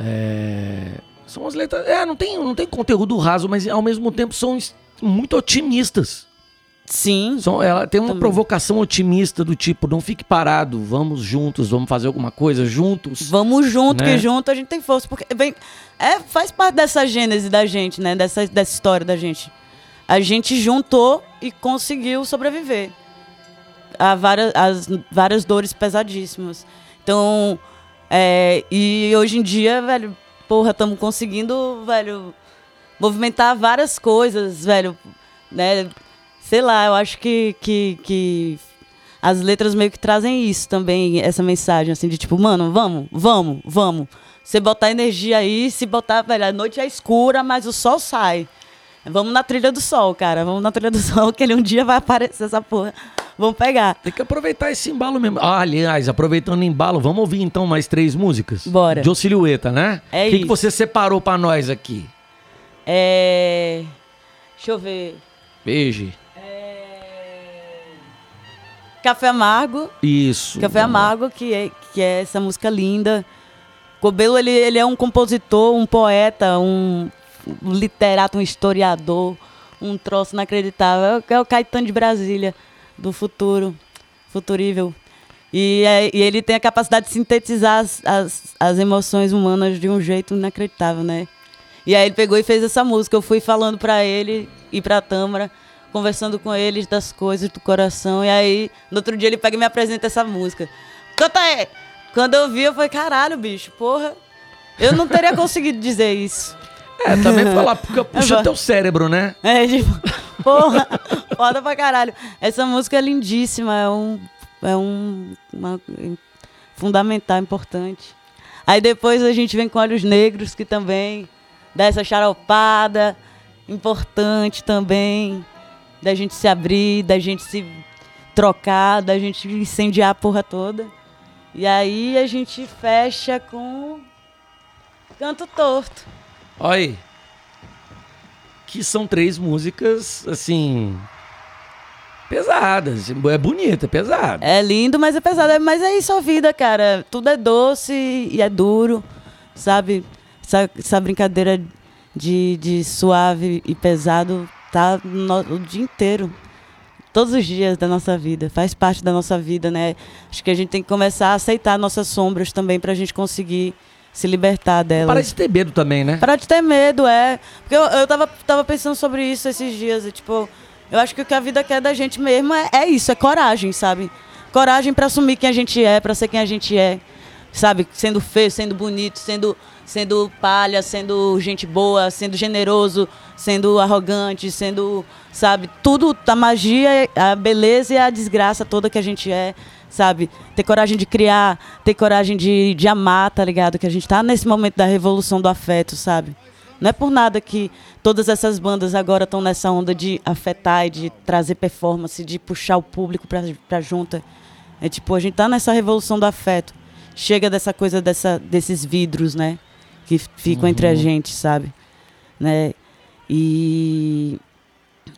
é, são as letras. É, não tem, não tem conteúdo raso, mas ao mesmo tempo são muito otimistas. Sim. São, ela tem uma também. provocação otimista do tipo, não fique parado, vamos juntos, vamos fazer alguma coisa juntos. Vamos junto, né? que junto a gente tem força. Porque vem, é, faz parte dessa gênese da gente, né? Dessa, dessa história da gente. A gente juntou e conseguiu sobreviver a várias, as várias dores pesadíssimas. Então, é, e hoje em dia, velho, porra, estamos conseguindo, velho, movimentar várias coisas, velho, né? Sei lá, eu acho que, que, que as letras meio que trazem isso também, essa mensagem, assim, de tipo, mano, vamos, vamos, vamos. Você botar energia aí, se botar, velho, a noite é escura, mas o sol sai. Vamos na trilha do sol, cara. Vamos na trilha do sol, que ele um dia vai aparecer essa porra. Vamos pegar. Tem que aproveitar esse embalo mesmo. Ah, aliás, aproveitando o embalo, vamos ouvir então mais três músicas? Bora. De Silhueta, né? É O que, que você separou pra nós aqui? É. Deixa eu ver. Beijo. É... Café Amargo. Isso. Café Amargo, que é, que é essa música linda. Cobelo, ele, ele é um compositor, um poeta, um, um literato, um historiador, um troço inacreditável. É o Caetano de Brasília do futuro, futurível. E, é, e, ele tem a capacidade de sintetizar as, as, as, emoções humanas de um jeito inacreditável, né? E aí ele pegou e fez essa música. Eu fui falando para ele e pra Tâmara, conversando com eles das coisas do coração. E aí, no outro dia, ele pega e me apresenta essa música. Canta aí! Quando eu vi, eu falei, caralho, bicho, porra. Eu não teria conseguido dizer isso. É, também falar, porque puxa teu cérebro, né? É, tipo, porra, foda pra caralho. Essa música é lindíssima, é um, é um uma, fundamental, importante. Aí depois a gente vem com Olhos Negros, que também dá essa charopada, importante também, da gente se abrir, da gente se trocar, da gente incendiar a porra toda. E aí a gente fecha com Canto Torto. Aí. Que são três músicas, assim, pesadas. É bonita, é pesada. É lindo, mas é pesado. Mas é isso a vida, cara. Tudo é doce e é duro, sabe? Essa, essa brincadeira de, de suave e pesado tá no, o dia inteiro. Todos os dias da nossa vida. Faz parte da nossa vida, né? Acho que a gente tem que começar a aceitar nossas sombras também pra gente conseguir se libertar delas. Para de ter medo também, né? Para de ter medo, é. Porque eu, eu tava, tava pensando sobre isso esses dias. E, tipo, eu acho que o que a vida quer da gente mesmo é, é isso, é coragem, sabe? Coragem para assumir quem a gente é, para ser quem a gente é. Sabe? Sendo feio, sendo bonito, sendo, sendo palha, sendo gente boa, sendo generoso, sendo arrogante, sendo, sabe? Tudo, a magia, a beleza e a desgraça toda que a gente é, sabe? Ter coragem de criar, ter coragem de, de amar, tá ligado? Que a gente tá nesse momento da revolução do afeto, sabe? Não é por nada que todas essas bandas agora estão nessa onda de afetar e de trazer performance, de puxar o público para junta. É tipo, a gente tá nessa revolução do afeto. Chega dessa coisa dessa, desses vidros, né? Que ficam uhum. entre a gente, sabe? Né? E.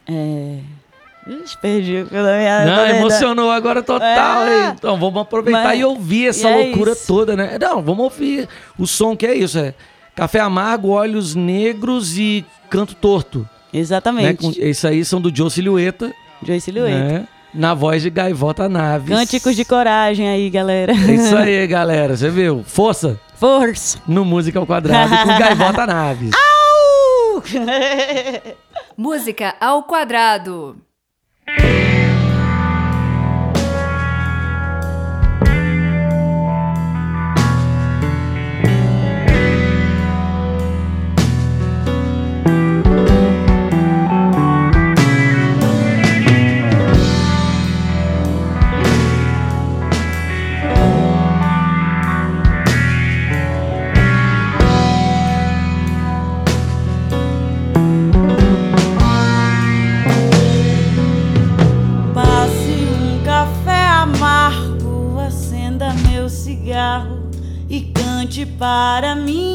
É. Ixi, perdi o minha Não, emocionou agora total. É. Então vamos aproveitar Mas, e ouvir essa é loucura isso. toda, né? Não, vamos ouvir o som que é isso. É Café Amargo, Olhos Negros e Canto Torto. Exatamente. Né? Isso aí são do Joe Silhueta. Joe Silhueta. Né? Na voz de Gaivota Naves. Cânticos de coragem aí, galera. É isso aí, galera. Você viu? Força. Força. No Música ao Quadrado com Gaivota Naves. Au! Música ao Quadrado. you para mim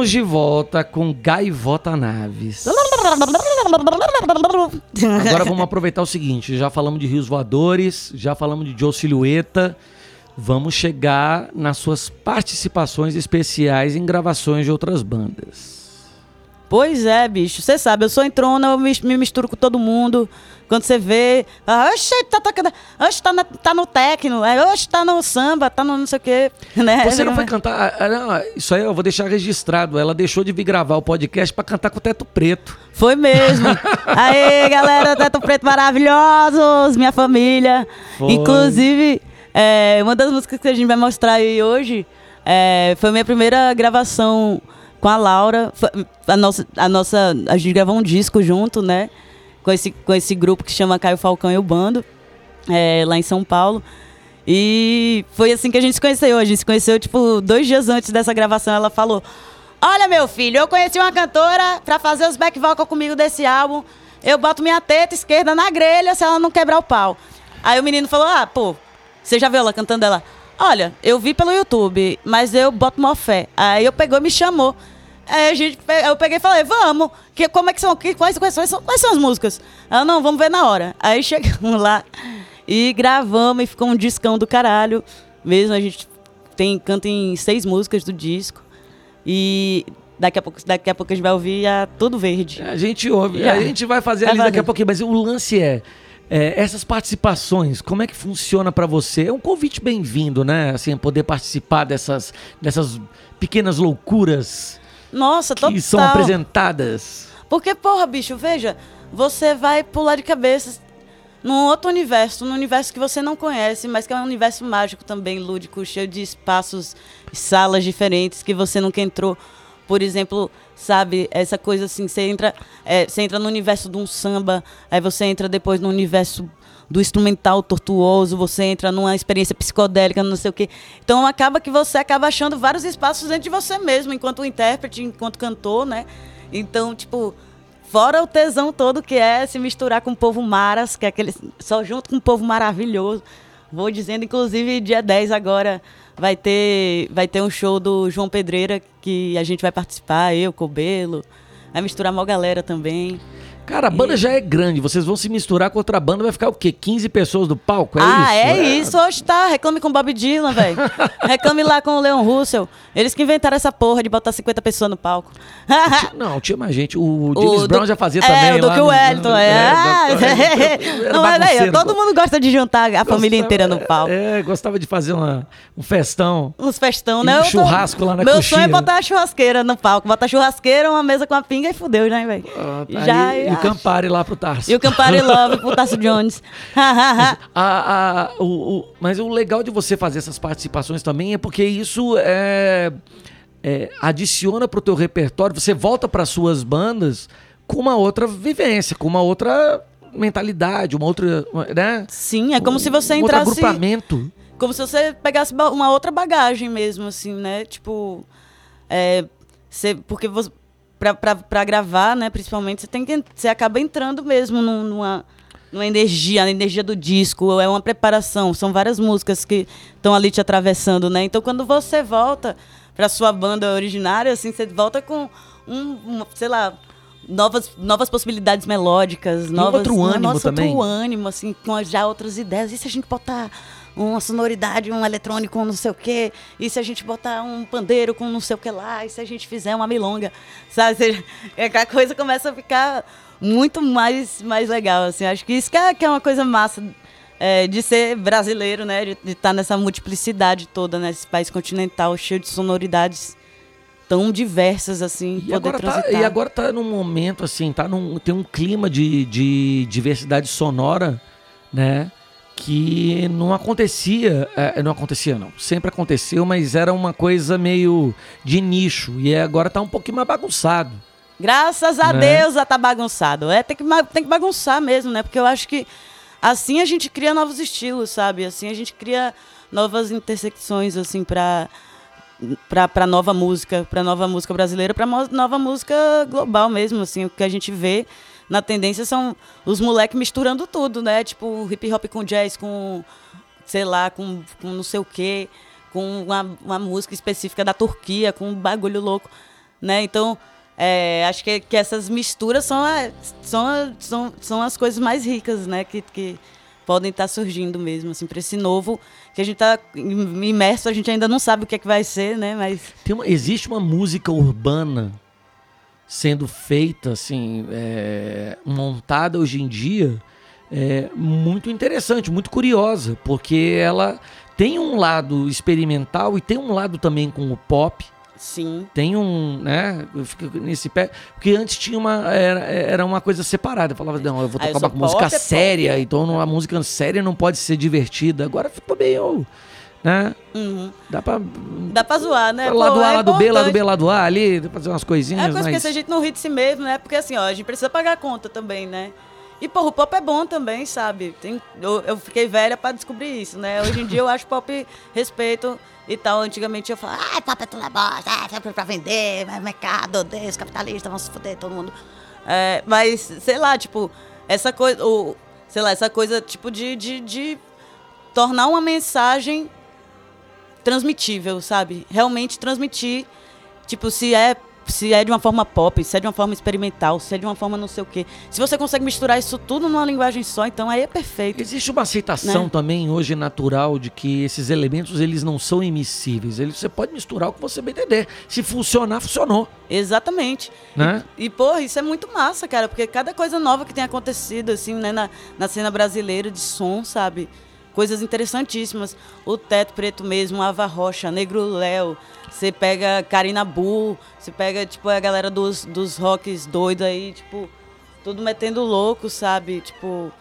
Estamos de volta com Gaivota Naves. Agora vamos aproveitar o seguinte: já falamos de Rios Voadores, já falamos de Joe Silhueta. Vamos chegar nas suas participações especiais em gravações de outras bandas. Pois é, bicho. Você sabe, eu sou entrona, eu me, misturo com todo mundo. Quando você vê, ah, oxe, tá tocando, oxe, tá, na, tá no techno, é, oxe, tá no samba, tá no não sei o quê. Né? Você não foi cantar. ah, não, isso aí eu vou deixar registrado. Ela deixou de vir gravar o podcast pra cantar com o teto preto. Foi mesmo. Aê, galera, Teto Preto maravilhosos, minha família. Foi. Inclusive, é, uma das músicas que a gente vai mostrar aí hoje é, foi minha primeira gravação com a Laura. A nossa, a nossa, a gente gravou um disco junto, né? Com esse, com esse grupo que chama Caio Falcão e o Bando, é, lá em São Paulo. E foi assim que a gente se conheceu. A gente se conheceu, tipo, dois dias antes dessa gravação. Ela falou: Olha, meu filho, eu conheci uma cantora pra fazer os back vocal comigo desse álbum. Eu boto minha teta esquerda na grelha se ela não quebrar o pau. Aí o menino falou: Ah, pô, você já viu ela cantando ela? Olha, eu vi pelo YouTube, mas eu boto mó fé. Aí eu pegou e me chamou. Aí a gente, eu peguei e falei, vamos. Que, como é que são? Que, quais, quais, são, quais são as músicas? Ela, não, vamos ver na hora. Aí chegamos lá e gravamos e ficou um discão do caralho. Mesmo a gente tem, canta em seis músicas do disco. E daqui a pouco, daqui a, pouco a gente vai ouvir a Tudo Verde. A gente ouve, a gente vai fazer Vai ali daqui a pouquinho, mas o lance é, é, essas participações, como é que funciona pra você? É um convite bem-vindo, né? Assim, poder participar dessas, dessas pequenas loucuras Nossa, que total. são apresentadas. Porque, porra, bicho, veja, você vai pular de cabeça num outro universo, num universo que você não conhece, mas que é um universo mágico também, lúdico, cheio de espaços, salas diferentes que você nunca entrou. Por exemplo, sabe, essa coisa assim, você entra, é, você entra no universo de um samba, aí você entra depois no universo do instrumental tortuoso, você entra numa experiência psicodélica, não sei o quê. Então acaba que você acaba achando vários espaços dentro de você mesmo, enquanto intérprete, enquanto cantor, né? Então, tipo, fora o tesão todo que é se misturar com o povo maras, que é aquele só junto com o povo maravilhoso. Vou dizendo, inclusive, dia 10 agora vai ter vai ter um show do João Pedreira que a gente vai participar, eu, Cobelo. Vai misturar mó galera também. Cara, a banda já é grande, vocês vão se misturar com outra banda, vai ficar o quê? 15 pessoas do palco? É ah, isso? é isso. Hoje tá. Reclame com o Bob Dylan, velho. Reclame lá com o Leon Russell. Eles que inventaram essa porra de botar 50 pessoas no palco. Não, tinha mais gente. O, O James Brown Du- já fazia é, também. o lá Duke no- Wellington, é. Era Não, mas aí, todo mundo gosta de juntar a família Gostava- inteira no palco. É, gostava de fazer uma- um festão. Uns festão, E né? um Eu tô- churrasco lá na Meu coxinha. sonho é botar a churrasqueira no palco. Botar churrasqueira, uma mesa com a pinga e fudeu, né, velho? Ah, tá Já, aí, e o. Campari lá pro Tarso. E o Campari Love pro Tasso Jones. A- a- o- o- mas o legal de você fazer essas participações também é porque isso é, é, adiciona pro teu repertório, você volta para suas bandas com uma outra vivência, com uma outra mentalidade, uma outra, né? Sim, é como se você um entrasse. outro agrupamento. Como se você pegasse uma outra bagagem mesmo, assim, né? Tipo. É, você, porque você, pra gravar, né, principalmente, você tem que. Você acaba entrando mesmo num- numa, numa energia, a energia do disco, é uma preparação. São várias músicas que estão ali te atravessando, né? Então quando você volta pra sua banda originária, assim, você volta com um, uma, sei lá. Novas, novas possibilidades melódicas, novas, outro né, ânimo nossa, também. Outro ânimo, assim, com já outras ideias. E se a gente botar uma sonoridade, um eletrônico, um não sei o quê? E se a gente botar um pandeiro com não sei o que lá? E se a gente fizer uma milonga? Sabe? É que a coisa começa a ficar muito mais, mais legal, assim. Acho que isso que é, que é uma coisa massa é, de ser brasileiro, né? De estar nessa multiplicidade toda, nesse país continental, cheio de sonoridades tão diversas, assim, E poder agora, tá, transitar. e agora tá num momento assim, tá num, tem um clima de, de diversidade sonora, né? Que não acontecia, é, não acontecia não, sempre aconteceu, mas era uma coisa meio de nicho e agora tá um pouquinho mais bagunçado. Graças a Né? Deus já tá bagunçado. É, tem que, tem que bagunçar mesmo, né? Porque eu acho que assim a gente cria novos estilos, sabe? Assim a gente cria novas intersecções, assim, pra, pra, pra nova música, pra nova música brasileira, pra nova música global mesmo, assim. O que a gente vê na tendência são os moleques misturando tudo, né? Tipo, hip hop com jazz, com, sei lá, com, com não sei o quê, com uma, uma música específica da Turquia, com um bagulho louco, né? Então, é, acho que, que essas misturas são, a- são, a- são, são as coisas mais ricas, né? Que, que podem estar surgindo mesmo, assim, para esse novo que a gente está imerso, a gente ainda não sabe o que é que vai ser, né? Mas uma- existe uma música urbana sendo feita, assim, é, montada hoje em dia, é muito interessante, muito curiosa, porque ela tem um lado experimental e tem um lado também com o pop. Sim. Tem um, né? Eu fico nesse pé. Porque antes tinha uma. Era, era uma coisa separada. Eu falava, não, eu vou tocar uma música pop, séria, é então uma música séria não pode ser divertida. Agora ficou meio né? Uhum. Dá pra. Dá pra zoar, né? Lado Pô, A, é lado B, lado B, lado A ali, fazer umas coisinhas. É, porque mas... a gente não ri de si mesmo, né? Porque assim, ó, a gente precisa pagar a conta também, né? E, porra, o pop é bom também, sabe? Tem, eu, eu fiquei velha pra descobrir isso, né? Hoje em dia eu acho pop respeito e tal. Antigamente eu falava, ah, pop é tudo bosta, é pra vender, é mercado, Deus, capitalista, vamos se fuder, todo mundo. É, mas, sei lá, tipo, essa coisa, sei lá, essa coisa, tipo, de, de, de tornar uma mensagem transmitível, sabe? Realmente transmitir, tipo, se é se é de uma forma pop, se é de uma forma experimental, se é de uma forma não sei o quê. Se você consegue misturar isso tudo numa linguagem só, então aí é perfeito. Existe uma aceitação né? também hoje natural de que esses elementos eles não são emissíveis. Eles, você pode misturar o que você bem entender. Se funcionar, funcionou. Exatamente. Né? E, e porra, isso é muito massa, cara, porque cada coisa nova que tem acontecido, assim, né, na, na cena brasileira de som, sabe? Coisas interessantíssimas. O Teto Preto mesmo, Ava Rocha, Negro Léo. Você pega Karina Bull, você pega, tipo, a galera dos, dos rocks doidos aí, tipo, tudo metendo louco, sabe? Tipo.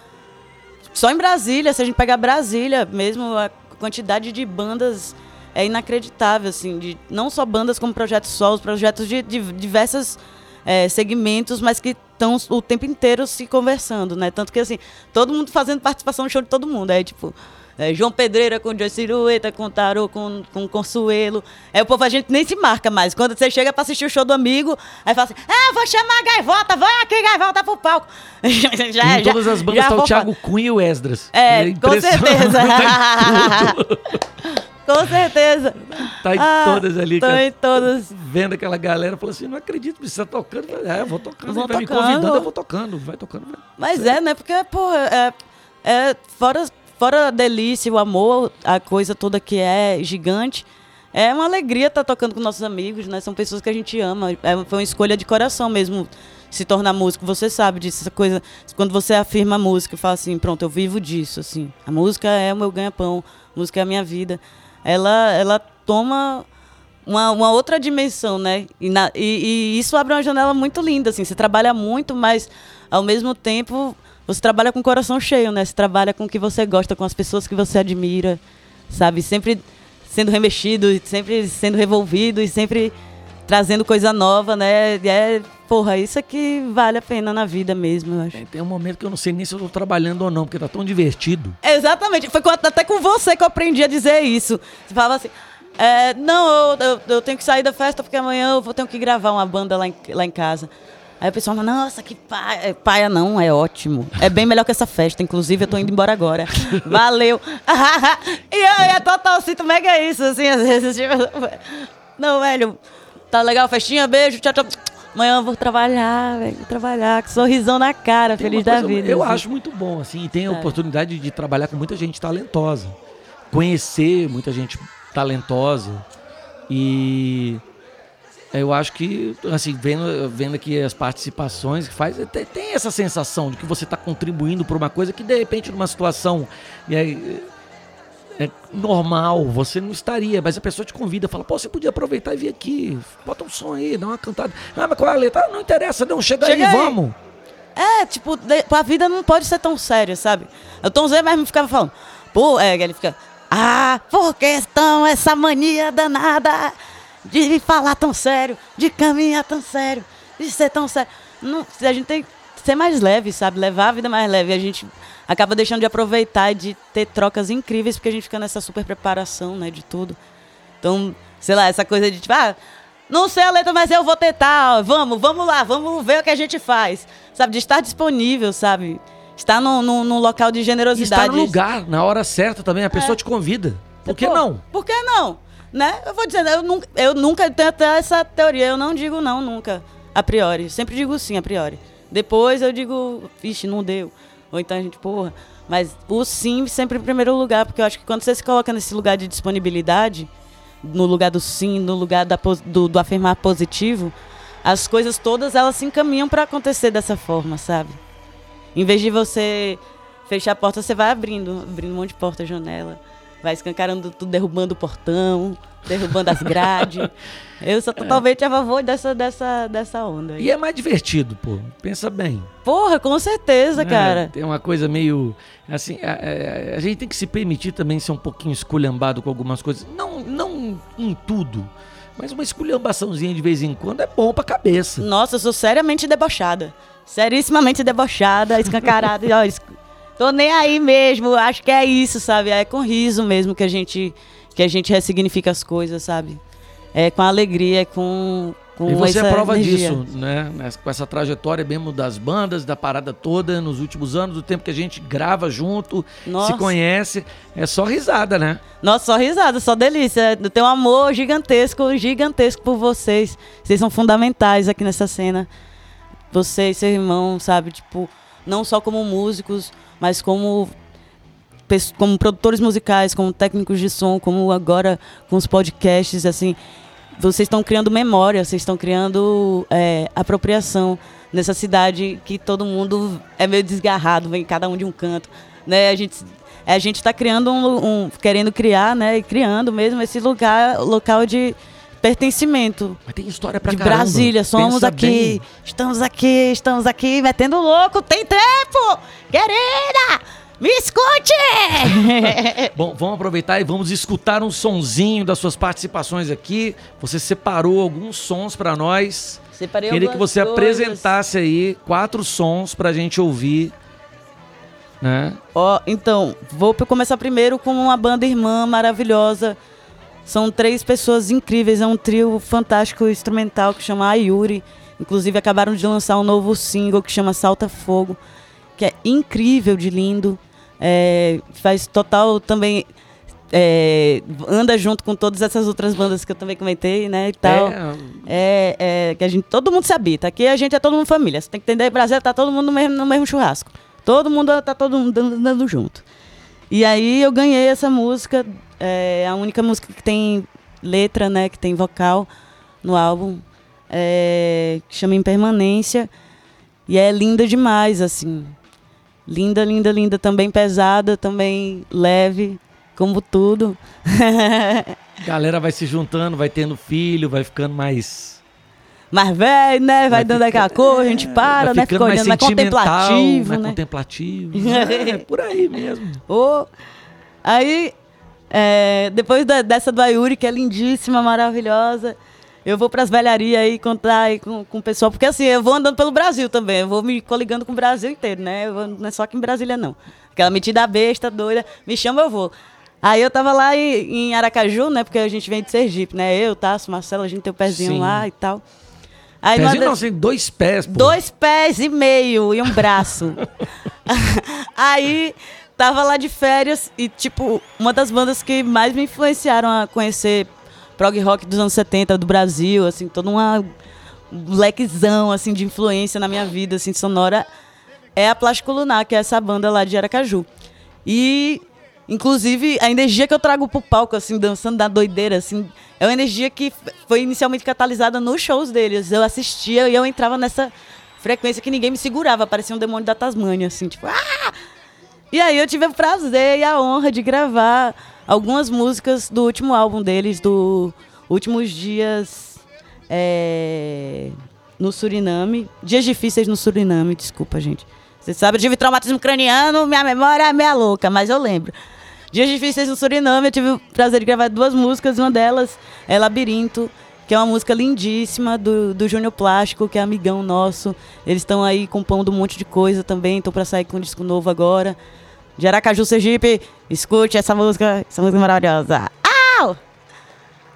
Só em Brasília, se a gente pegar Brasília mesmo, a quantidade de bandas é inacreditável, assim, de não só bandas como projetos solos, projetos de, de diversos é, segmentos, mas que estão o tempo inteiro se conversando, né? Tanto que, assim, todo mundo fazendo participação no show de todo mundo. É tipo, é, João Pedreira com Joyce Cirueta, com Tarô, com, com Consuelo. É o povo, a gente nem se marca mais. Quando você chega pra assistir o show do amigo, aí fala assim: ah, vou chamar a gaivota, vai aqui, gaivota pro palco. já, em todas as bandas tá o Thiago Cunha e o Esdras. É, é com certeza. Com certeza. Tá em ah, todas ali. Tô em todas. Vendo aquela galera, falou assim, não acredito, você tá tocando. É, eu vou tocando. Vou vai tocando. me convidando, eu vou tocando. Vai tocando. Vai. Mas é, né? Porque, pô, é, é, fora, fora a delícia, o amor, a coisa toda que é gigante, é uma alegria estar tá tocando com nossos amigos, né? São pessoas que a gente ama. É, foi uma escolha de coração mesmo se tornar músico. Você sabe disso, essa coisa. Quando você afirma a música e fala assim, pronto, eu vivo disso, assim. A música é o meu ganha-pão, a música é a minha vida ela, ela toma uma, uma outra dimensão, né? E, na, e, e, isso abre uma janela muito linda, assim. Você trabalha muito, mas ao mesmo tempo você trabalha com o coração cheio, né? Você trabalha com o que você gosta, com as pessoas que você admira, sabe? Sempre sendo remexido, sempre sendo revolvido e sempre trazendo coisa nova, né? E é, porra, isso é que vale a pena na vida mesmo, eu acho. É, tem um momento que eu não sei nem se eu tô trabalhando ou não, porque tá tão divertido. Exatamente. Foi até com você que eu aprendi a dizer isso. Você falava assim. É, não, eu, eu, eu, tenho que sair da festa porque amanhã eu vou ter que gravar uma banda lá em, lá em casa. Aí o pessoal fala, nossa, que paia. É, paia não, é ótimo. É bem melhor que essa festa. Inclusive, eu tô indo embora agora. Valeu. e eu, é total, sinto mega isso, assim, às vezes. Tipo, não, velho, Tá legal, festinha, beijo, tchau, tchau. Amanhã eu vou trabalhar, velho. Trabalhar, com sorrisão na cara, tem feliz da vida. Eu assim. acho muito bom, assim, e tem a é. oportunidade de trabalhar com muita gente talentosa. Conhecer muita gente talentosa. E eu acho que, assim, vendo, vendo aqui as participações que faz, tem, tem essa sensação de que você está contribuindo para uma coisa que, de repente, numa situação. E aí, é normal, você não estaria, mas a pessoa te convida, fala, pô, você podia aproveitar e vir aqui, bota um som aí, dá uma cantada. Ah, mas qual é a letra? Ah, não interessa, não, chega, chega aí, aí, vamos. É, tipo, a vida não pode ser tão séria, sabe? O Tom Zé mesmo ficava falando, pô, é, ele fica, ah, por que estão essa mania danada de falar tão sério, de caminhar tão sério, de ser tão sério. Não, a gente tem que ser mais leve, sabe? Levar a vida mais leve. A gente acaba deixando de aproveitar e de ter trocas incríveis, porque a gente fica nessa super preparação, né, de tudo. Então, sei lá, essa coisa de tipo, ah, não sei a letra, mas eu vou tentar, vamos, vamos lá, vamos ver o que a gente faz. Sabe, de estar disponível, sabe? Estar num, num, num local de generosidade. estar no lugar, na hora certa também, a pessoa é. te convida. Por que Pô, não? Por que não? Né? Eu vou dizer, eu nunca, eu nunca tenho até essa teoria, eu não digo não, nunca, a priori. Sempre digo sim, a priori. Depois eu digo, vixe, não deu. Ou então a gente, porra. Mas o sim sempre em primeiro lugar, porque eu acho que quando você se coloca nesse lugar de disponibilidade, no lugar do sim, no lugar da, do, do afirmar positivo, as coisas todas elas se encaminham para acontecer dessa forma, sabe? Em vez de você fechar a porta, você vai abrindo, abrindo um monte de porta, janela, vai escancarando tudo, derrubando o portão, derrubando as grades. Eu sou totalmente a favor dessa, dessa, dessa onda. Aí. E é mais divertido, pô. Pensa bem. Porra, com certeza, É, cara. Tem uma coisa meio. Assim, a, a- a gente tem que se permitir também ser um pouquinho esculhambado com algumas coisas. Não, não em tudo. Mas uma esculhambaçãozinha de vez em quando é bom pra cabeça. Nossa, eu sou seriamente debochada. Serissimamente debochada, escancarada. e, ó, tô nem aí mesmo, acho que é isso, sabe? É com riso mesmo que a gente, que a gente ressignifica as coisas, sabe? É com alegria, é com, com E você é prova energia. disso, né? Com essa trajetória mesmo das bandas, da parada toda, nos últimos anos, do tempo que a gente grava junto, Nossa. se conhece. É só risada, né? Nossa, só risada, só delícia. Eu tenho um amor gigantesco, gigantesco por vocês. Vocês são fundamentais aqui nessa cena. Vocês, seu irmão, sabe? Tipo, não só como músicos, mas como, como produtores musicais, como técnicos de som, como agora com os podcasts, assim. Vocês estão criando memória, vocês estão criando é, apropriação nessa cidade que todo mundo é meio desgarrado, vem cada um de um canto. Né? A gente a gente está criando um, um- querendo criar, né, e criando mesmo esse lugar, local de pertencimento Mas tem história pra de caramba. Brasília. Somos Pensa aqui, bem. estamos aqui, estamos aqui, metendo louco. Tem tempo, querida, me escute. Bom, vamos aproveitar e vamos escutar um sonzinho das suas participações aqui. Você separou alguns sons pra nós. Separei Queria que você coisas. apresentasse aí quatro sons pra gente ouvir. Né? Ó, então, vou começar primeiro com uma banda irmã maravilhosa. São três pessoas incríveis, é um trio fantástico instrumental que chama Ayuri. Inclusive acabaram de lançar um novo single que chama Salta Fogo, que é incrível de lindo. É, faz total também. é, anda junto com todas essas outras bandas que eu também comentei, né? E tal. É, É, é, que a gente, todo mundo se habita. Aqui a gente é todo mundo família. Você tem que entender, Brasil tá todo mundo no mesmo, no mesmo churrasco. Todo mundo tá todo mundo dando, dando junto. E aí eu ganhei essa música, é a única música que tem letra, né, que tem vocal no álbum, é, que chama Impermanência. E é linda demais, assim. Linda, linda, linda. Também pesada, também leve, como tudo. galera vai se juntando, vai tendo filho, vai ficando mais. Mas velho, né? Vai, Vai dando ficar- aquela cor, a gente para, vai né? ficando Fica olhando, mais contemplativo, mais né? contemplativo. é, por aí mesmo. Ô, Aí, é, depois da- dessa do Ayuri, que é lindíssima, maravilhosa, eu vou pras velharias aí contar aí com, com o pessoal, porque assim, eu vou andando pelo Brasil também, eu vou me coligando com o Brasil inteiro, né? Eu vou- não é só aqui em Brasília, não. Aquela metida besta, doida, me chama, eu vou. Aí eu tava lá em, em Aracaju, né? Porque a gente vem de Sergipe, né? Eu, Tasso, Marcelo, a gente tem o pezinho Sim. lá e tal. Aí Pezinho não, das- assim, dois pés, pô. Dois pés e meio e um braço. Aí tava lá de férias e, tipo, uma das bandas que mais me influenciaram a conhecer prog rock dos anos 70 do Brasil, assim, toda uma um lequezão, assim, de influência na minha vida, assim, sonora, é a Plástico Lunar, que é essa banda lá de Aracaju. E, inclusive, a energia que eu trago pro palco, assim, dançando da doideira, assim, é uma energia que foi inicialmente catalisada nos shows deles. Eu assistia e eu entrava nessa frequência que ninguém me segurava, parecia um demônio da Tasmânia, assim, tipo, ah! E aí eu tive o prazer e a honra de gravar algumas músicas do último álbum deles, do Últimos Dias é, no Suriname. Dias Difíceis no Suriname, desculpa, gente. Você sabe, eu tive traumatismo craniano, minha memória é meia louca, mas eu lembro. Dias Difíceis no Suriname, eu tive o prazer de gravar duas músicas, uma delas é Labirinto, que é uma música lindíssima do, do Júnior Plástico, que é amigão nosso. Eles estão aí compondo um monte de coisa também, estão para sair com um disco novo agora. De Aracaju, Sergipe, escute essa música, essa música maravilhosa. Au!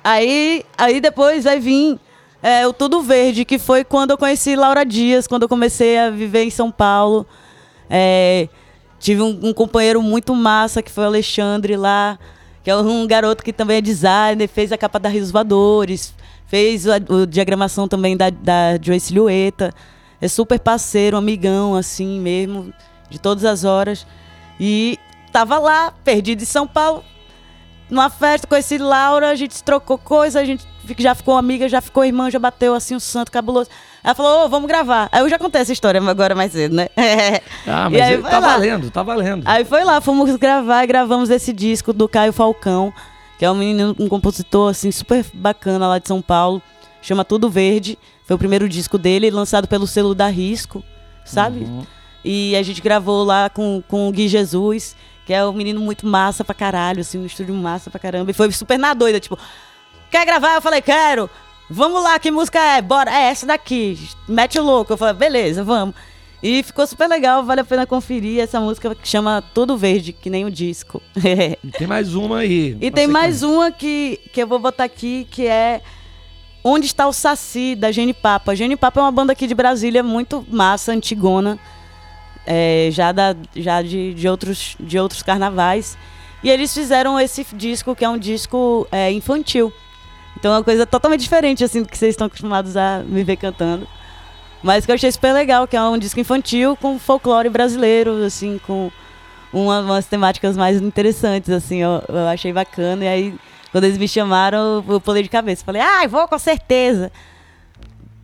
Aí, aí depois vai vir é, o Tudo Verde, que foi quando eu conheci Laura Dias, quando eu comecei a viver em São Paulo. É, tive um, um companheiro muito massa, que foi o Alexandre lá, que é um garoto que também é designer, fez a capa da Rios Voadores, fez a, o diagramação também da, da Joy Silhueta. É super parceiro, amigão, assim mesmo, de todas as horas. E tava lá, perdido em São Paulo. numa festa, conheci Laura, a gente trocou coisa, a gente já ficou amiga, já ficou irmã, já bateu assim o um santo cabuloso. Ela falou, ô, vamos gravar. Aí eu já contei essa história agora mais cedo, né? ah, mas aí, tá lá. valendo, tá valendo. Aí foi lá, fomos gravar e gravamos esse disco do Caio Falcão, que é um menino, um compositor assim super bacana lá de São Paulo, chama Tudo Verde. Foi o primeiro disco dele, lançado pelo selo da Risco, sabe? Uhum. E a gente gravou lá com, com o Gui Jesus que é um menino muito massa pra caralho, assim, um estúdio massa pra caramba. E foi super na doida, tipo, quer gravar? Eu falei, quero. Vamos lá, que música é? Bora. É essa daqui. Mete o louco. Eu falei, beleza, vamos. E ficou super legal, vale a pena conferir essa música que chama Todo Verde, que nem o disco. e tem mais uma aí. E tem mais uma que, que eu vou botar aqui, que é Onde está o Saci, da Gene Papa. Gene Papa é uma banda aqui de Brasília muito massa, antigona é, já, da, já de, de, outros, de outros carnavais. E eles fizeram esse disco, que é um disco é, infantil. Então é uma coisa totalmente diferente assim do que vocês estão acostumados a me ver cantando. Mas que eu achei super legal, que é um disco infantil com folclore brasileiro, assim, com uma, umas temáticas mais interessantes, assim, eu, eu, achei bacana. E aí, quando eles me chamaram, eu pulei de cabeça. Falei, ai, ah, vou com certeza.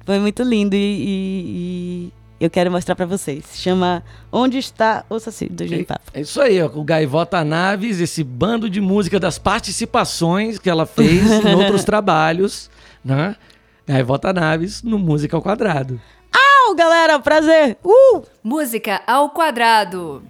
Foi muito lindo e, e, eu quero mostrar para vocês. Chama Onde está o Saci, do Júlio Papo. É isso aí, ó, o Gaivota Naves, esse bando de música das participações que ela fez em outros trabalhos, né? Gaivota Naves no Música ao Quadrado. Galera, prazer! Uh! Música ao Quadrado.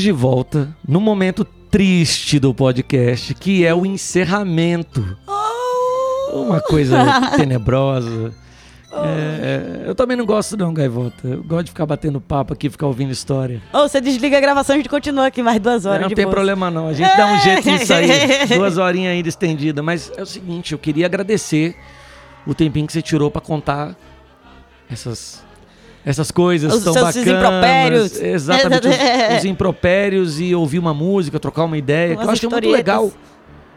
Estamos de volta no momento triste do podcast, que é o encerramento. Uma coisa tenebrosa. É, eu também não gosto não, Gaivota. Eu gosto de ficar batendo papo aqui, ficar ouvindo história. Ou você desliga a gravação e a gente continua aqui mais duas horas. não de tem problema não, a gente dá um jeito nisso aí. Duas horinhas ainda estendida. Mas é o seguinte, eu queria agradecer o tempinho que você tirou pra contar essas... Essas coisas Os tão seus bacanas. impropérios. Exatamente, os, os impropérios e ouvir uma música, trocar uma ideia. que eu acho que é muito legal.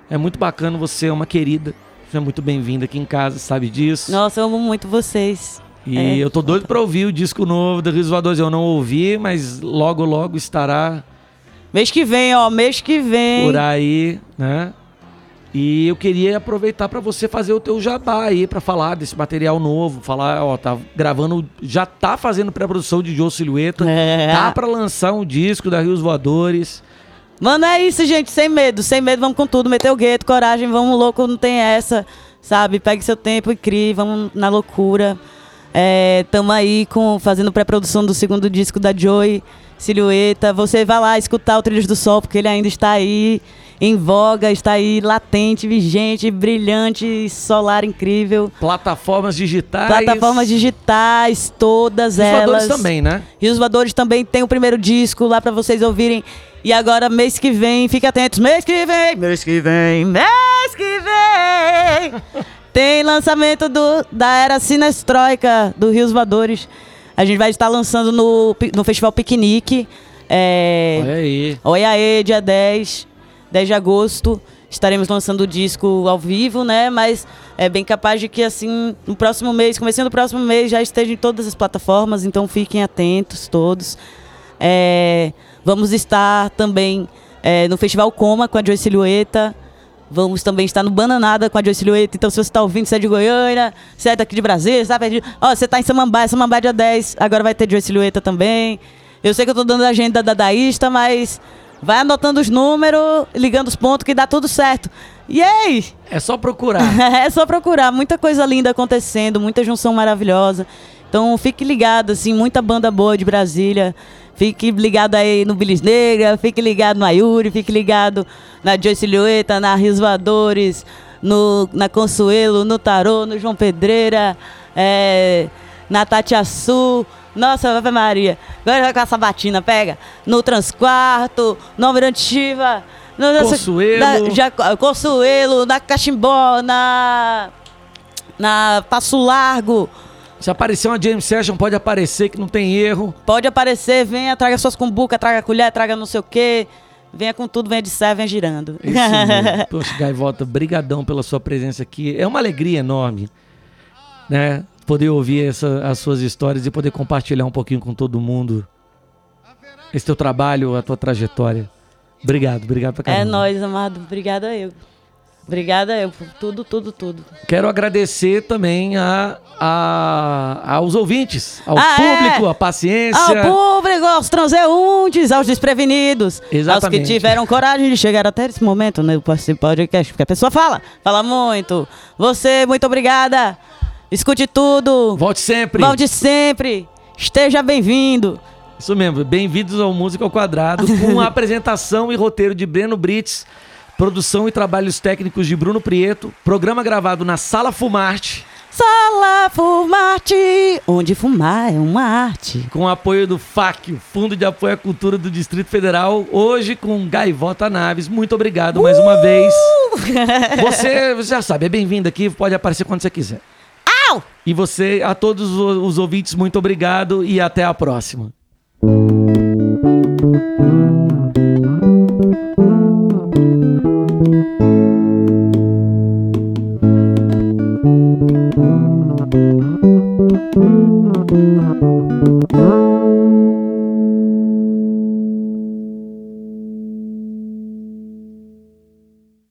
É muito bacana, você é uma querida. Você é muito bem-vinda aqui em casa, sabe disso. Nossa, eu amo muito vocês. E É. eu tô doido pra ouvir o disco novo do Rios Voadores. Eu não ouvi, mas logo, logo estará Mês que vem, ó, mês que vem. por aí, né? E eu queria aproveitar pra você fazer o teu jabá aí, pra falar desse material novo, falar, ó, tá gravando, já tá fazendo pré-produção de Joe Silhueta, É. tá pra lançar um disco da Rios Voadores. Mano, é isso, gente, sem medo, sem medo, vamos com tudo, meter o gueto, coragem, vamos louco, não tem essa, sabe? Pegue seu tempo e crie, vamos na loucura. É, tamo aí com, fazendo pré-produção do segundo disco da Joy, Silhueta. Você vai lá escutar o Trilhos do Sol, porque ele ainda está aí em voga, está aí latente, vigente, brilhante, solar incrível. Plataformas digitais. Plataformas digitais, todas Rios elas. Voadores também, né? E os voadores também tem o primeiro disco lá pra vocês ouvirem. E agora, mês que vem, fique atentos. Mês que vem, mês que vem, mês que vem. tem lançamento do, da era Sinestroika do Rios Voadores. A gente vai estar lançando no, no Festival Piquenique. É, Olha aí. Oi aí, dia 10, 10 de agosto. estaremos lançando o disco ao vivo, né? Mas é bem capaz de que assim, no próximo mês, começando o próximo mês, já esteja em todas as plataformas, então fiquem atentos todos. É, vamos estar também é, no Festival Coma com a Joy Silhueta. Vamos também estar no Bananada com a Joy Silhueta. Então, se você está ouvindo, você é de Goiânia, você é daqui de Brasília, sabe? De... Ó, você está em Samambaia, Samambaia dia 10, agora vai ter Joy Silhueta também. Eu sei que eu estou dando a agenda da Dadaísta, mas vai anotando os números, ligando os pontos, que dá tudo certo. E aí? É só procurar. é só procurar. Muita coisa linda acontecendo, muita junção maravilhosa. Então fique ligado, assim, muita banda boa de Brasília. Fique ligado aí no Bilis Negra, fique ligado no Ayuri, fique ligado na Joy Silhueta, na Risvadores, no, na Consuelo, no Tarô, no João Pedreira, é, na Tatiaçu. Nossa, Ave Maria. Agora vai com essa batina, pega. No Transquarto, no Almirante Shiva. No, Consuelo. Na, já, Consuelo, na Cachimbó, na, na Passo Largo. Se aparecer uma James Session, pode aparecer que não tem erro. Pode aparecer, venha, traga suas cumbucas, traga colher, traga não sei o quê. Venha com tudo, venha de serra, venha girando. Isso mesmo. Poxa, Gaivota, brigadão pela sua presença aqui. É uma alegria enorme, né? Poder ouvir essa, as suas histórias e poder compartilhar um pouquinho com todo mundo esse teu trabalho, a tua trajetória. Obrigado, obrigado pra É caramba. nóis, amado. Obrigada eu. Obrigada eu por tudo, tudo, tudo. Quero agradecer também a, a- aos ouvintes, ao Ah, público, é? a paciência. Ao público, aos transeuntes, aos desprevenidos. Exatamente. Aos que tiveram coragem de chegar até esse momento no podcast. Porque a pessoa fala, fala muito. Você, muito obrigada. Escute tudo. Volte sempre. Volte sempre. Esteja bem-vindo. Isso mesmo, bem-vindos ao Música ao Quadrado, com a apresentação e roteiro de Breno Brits, produção e trabalhos técnicos de Bruno Prieto, programa gravado na Sala Fumarte, Sala Fumarte, onde fumar é uma arte. com apoio do FAC, o Fundo de Apoio à Cultura do Distrito Federal, hoje com Gaivota Naves. Muito obrigado mais uma vez. Você, você já sabe, é bem-vindo aqui, pode aparecer quando você quiser. E você, a todos os os ouvintes, muito obrigado e até a próxima.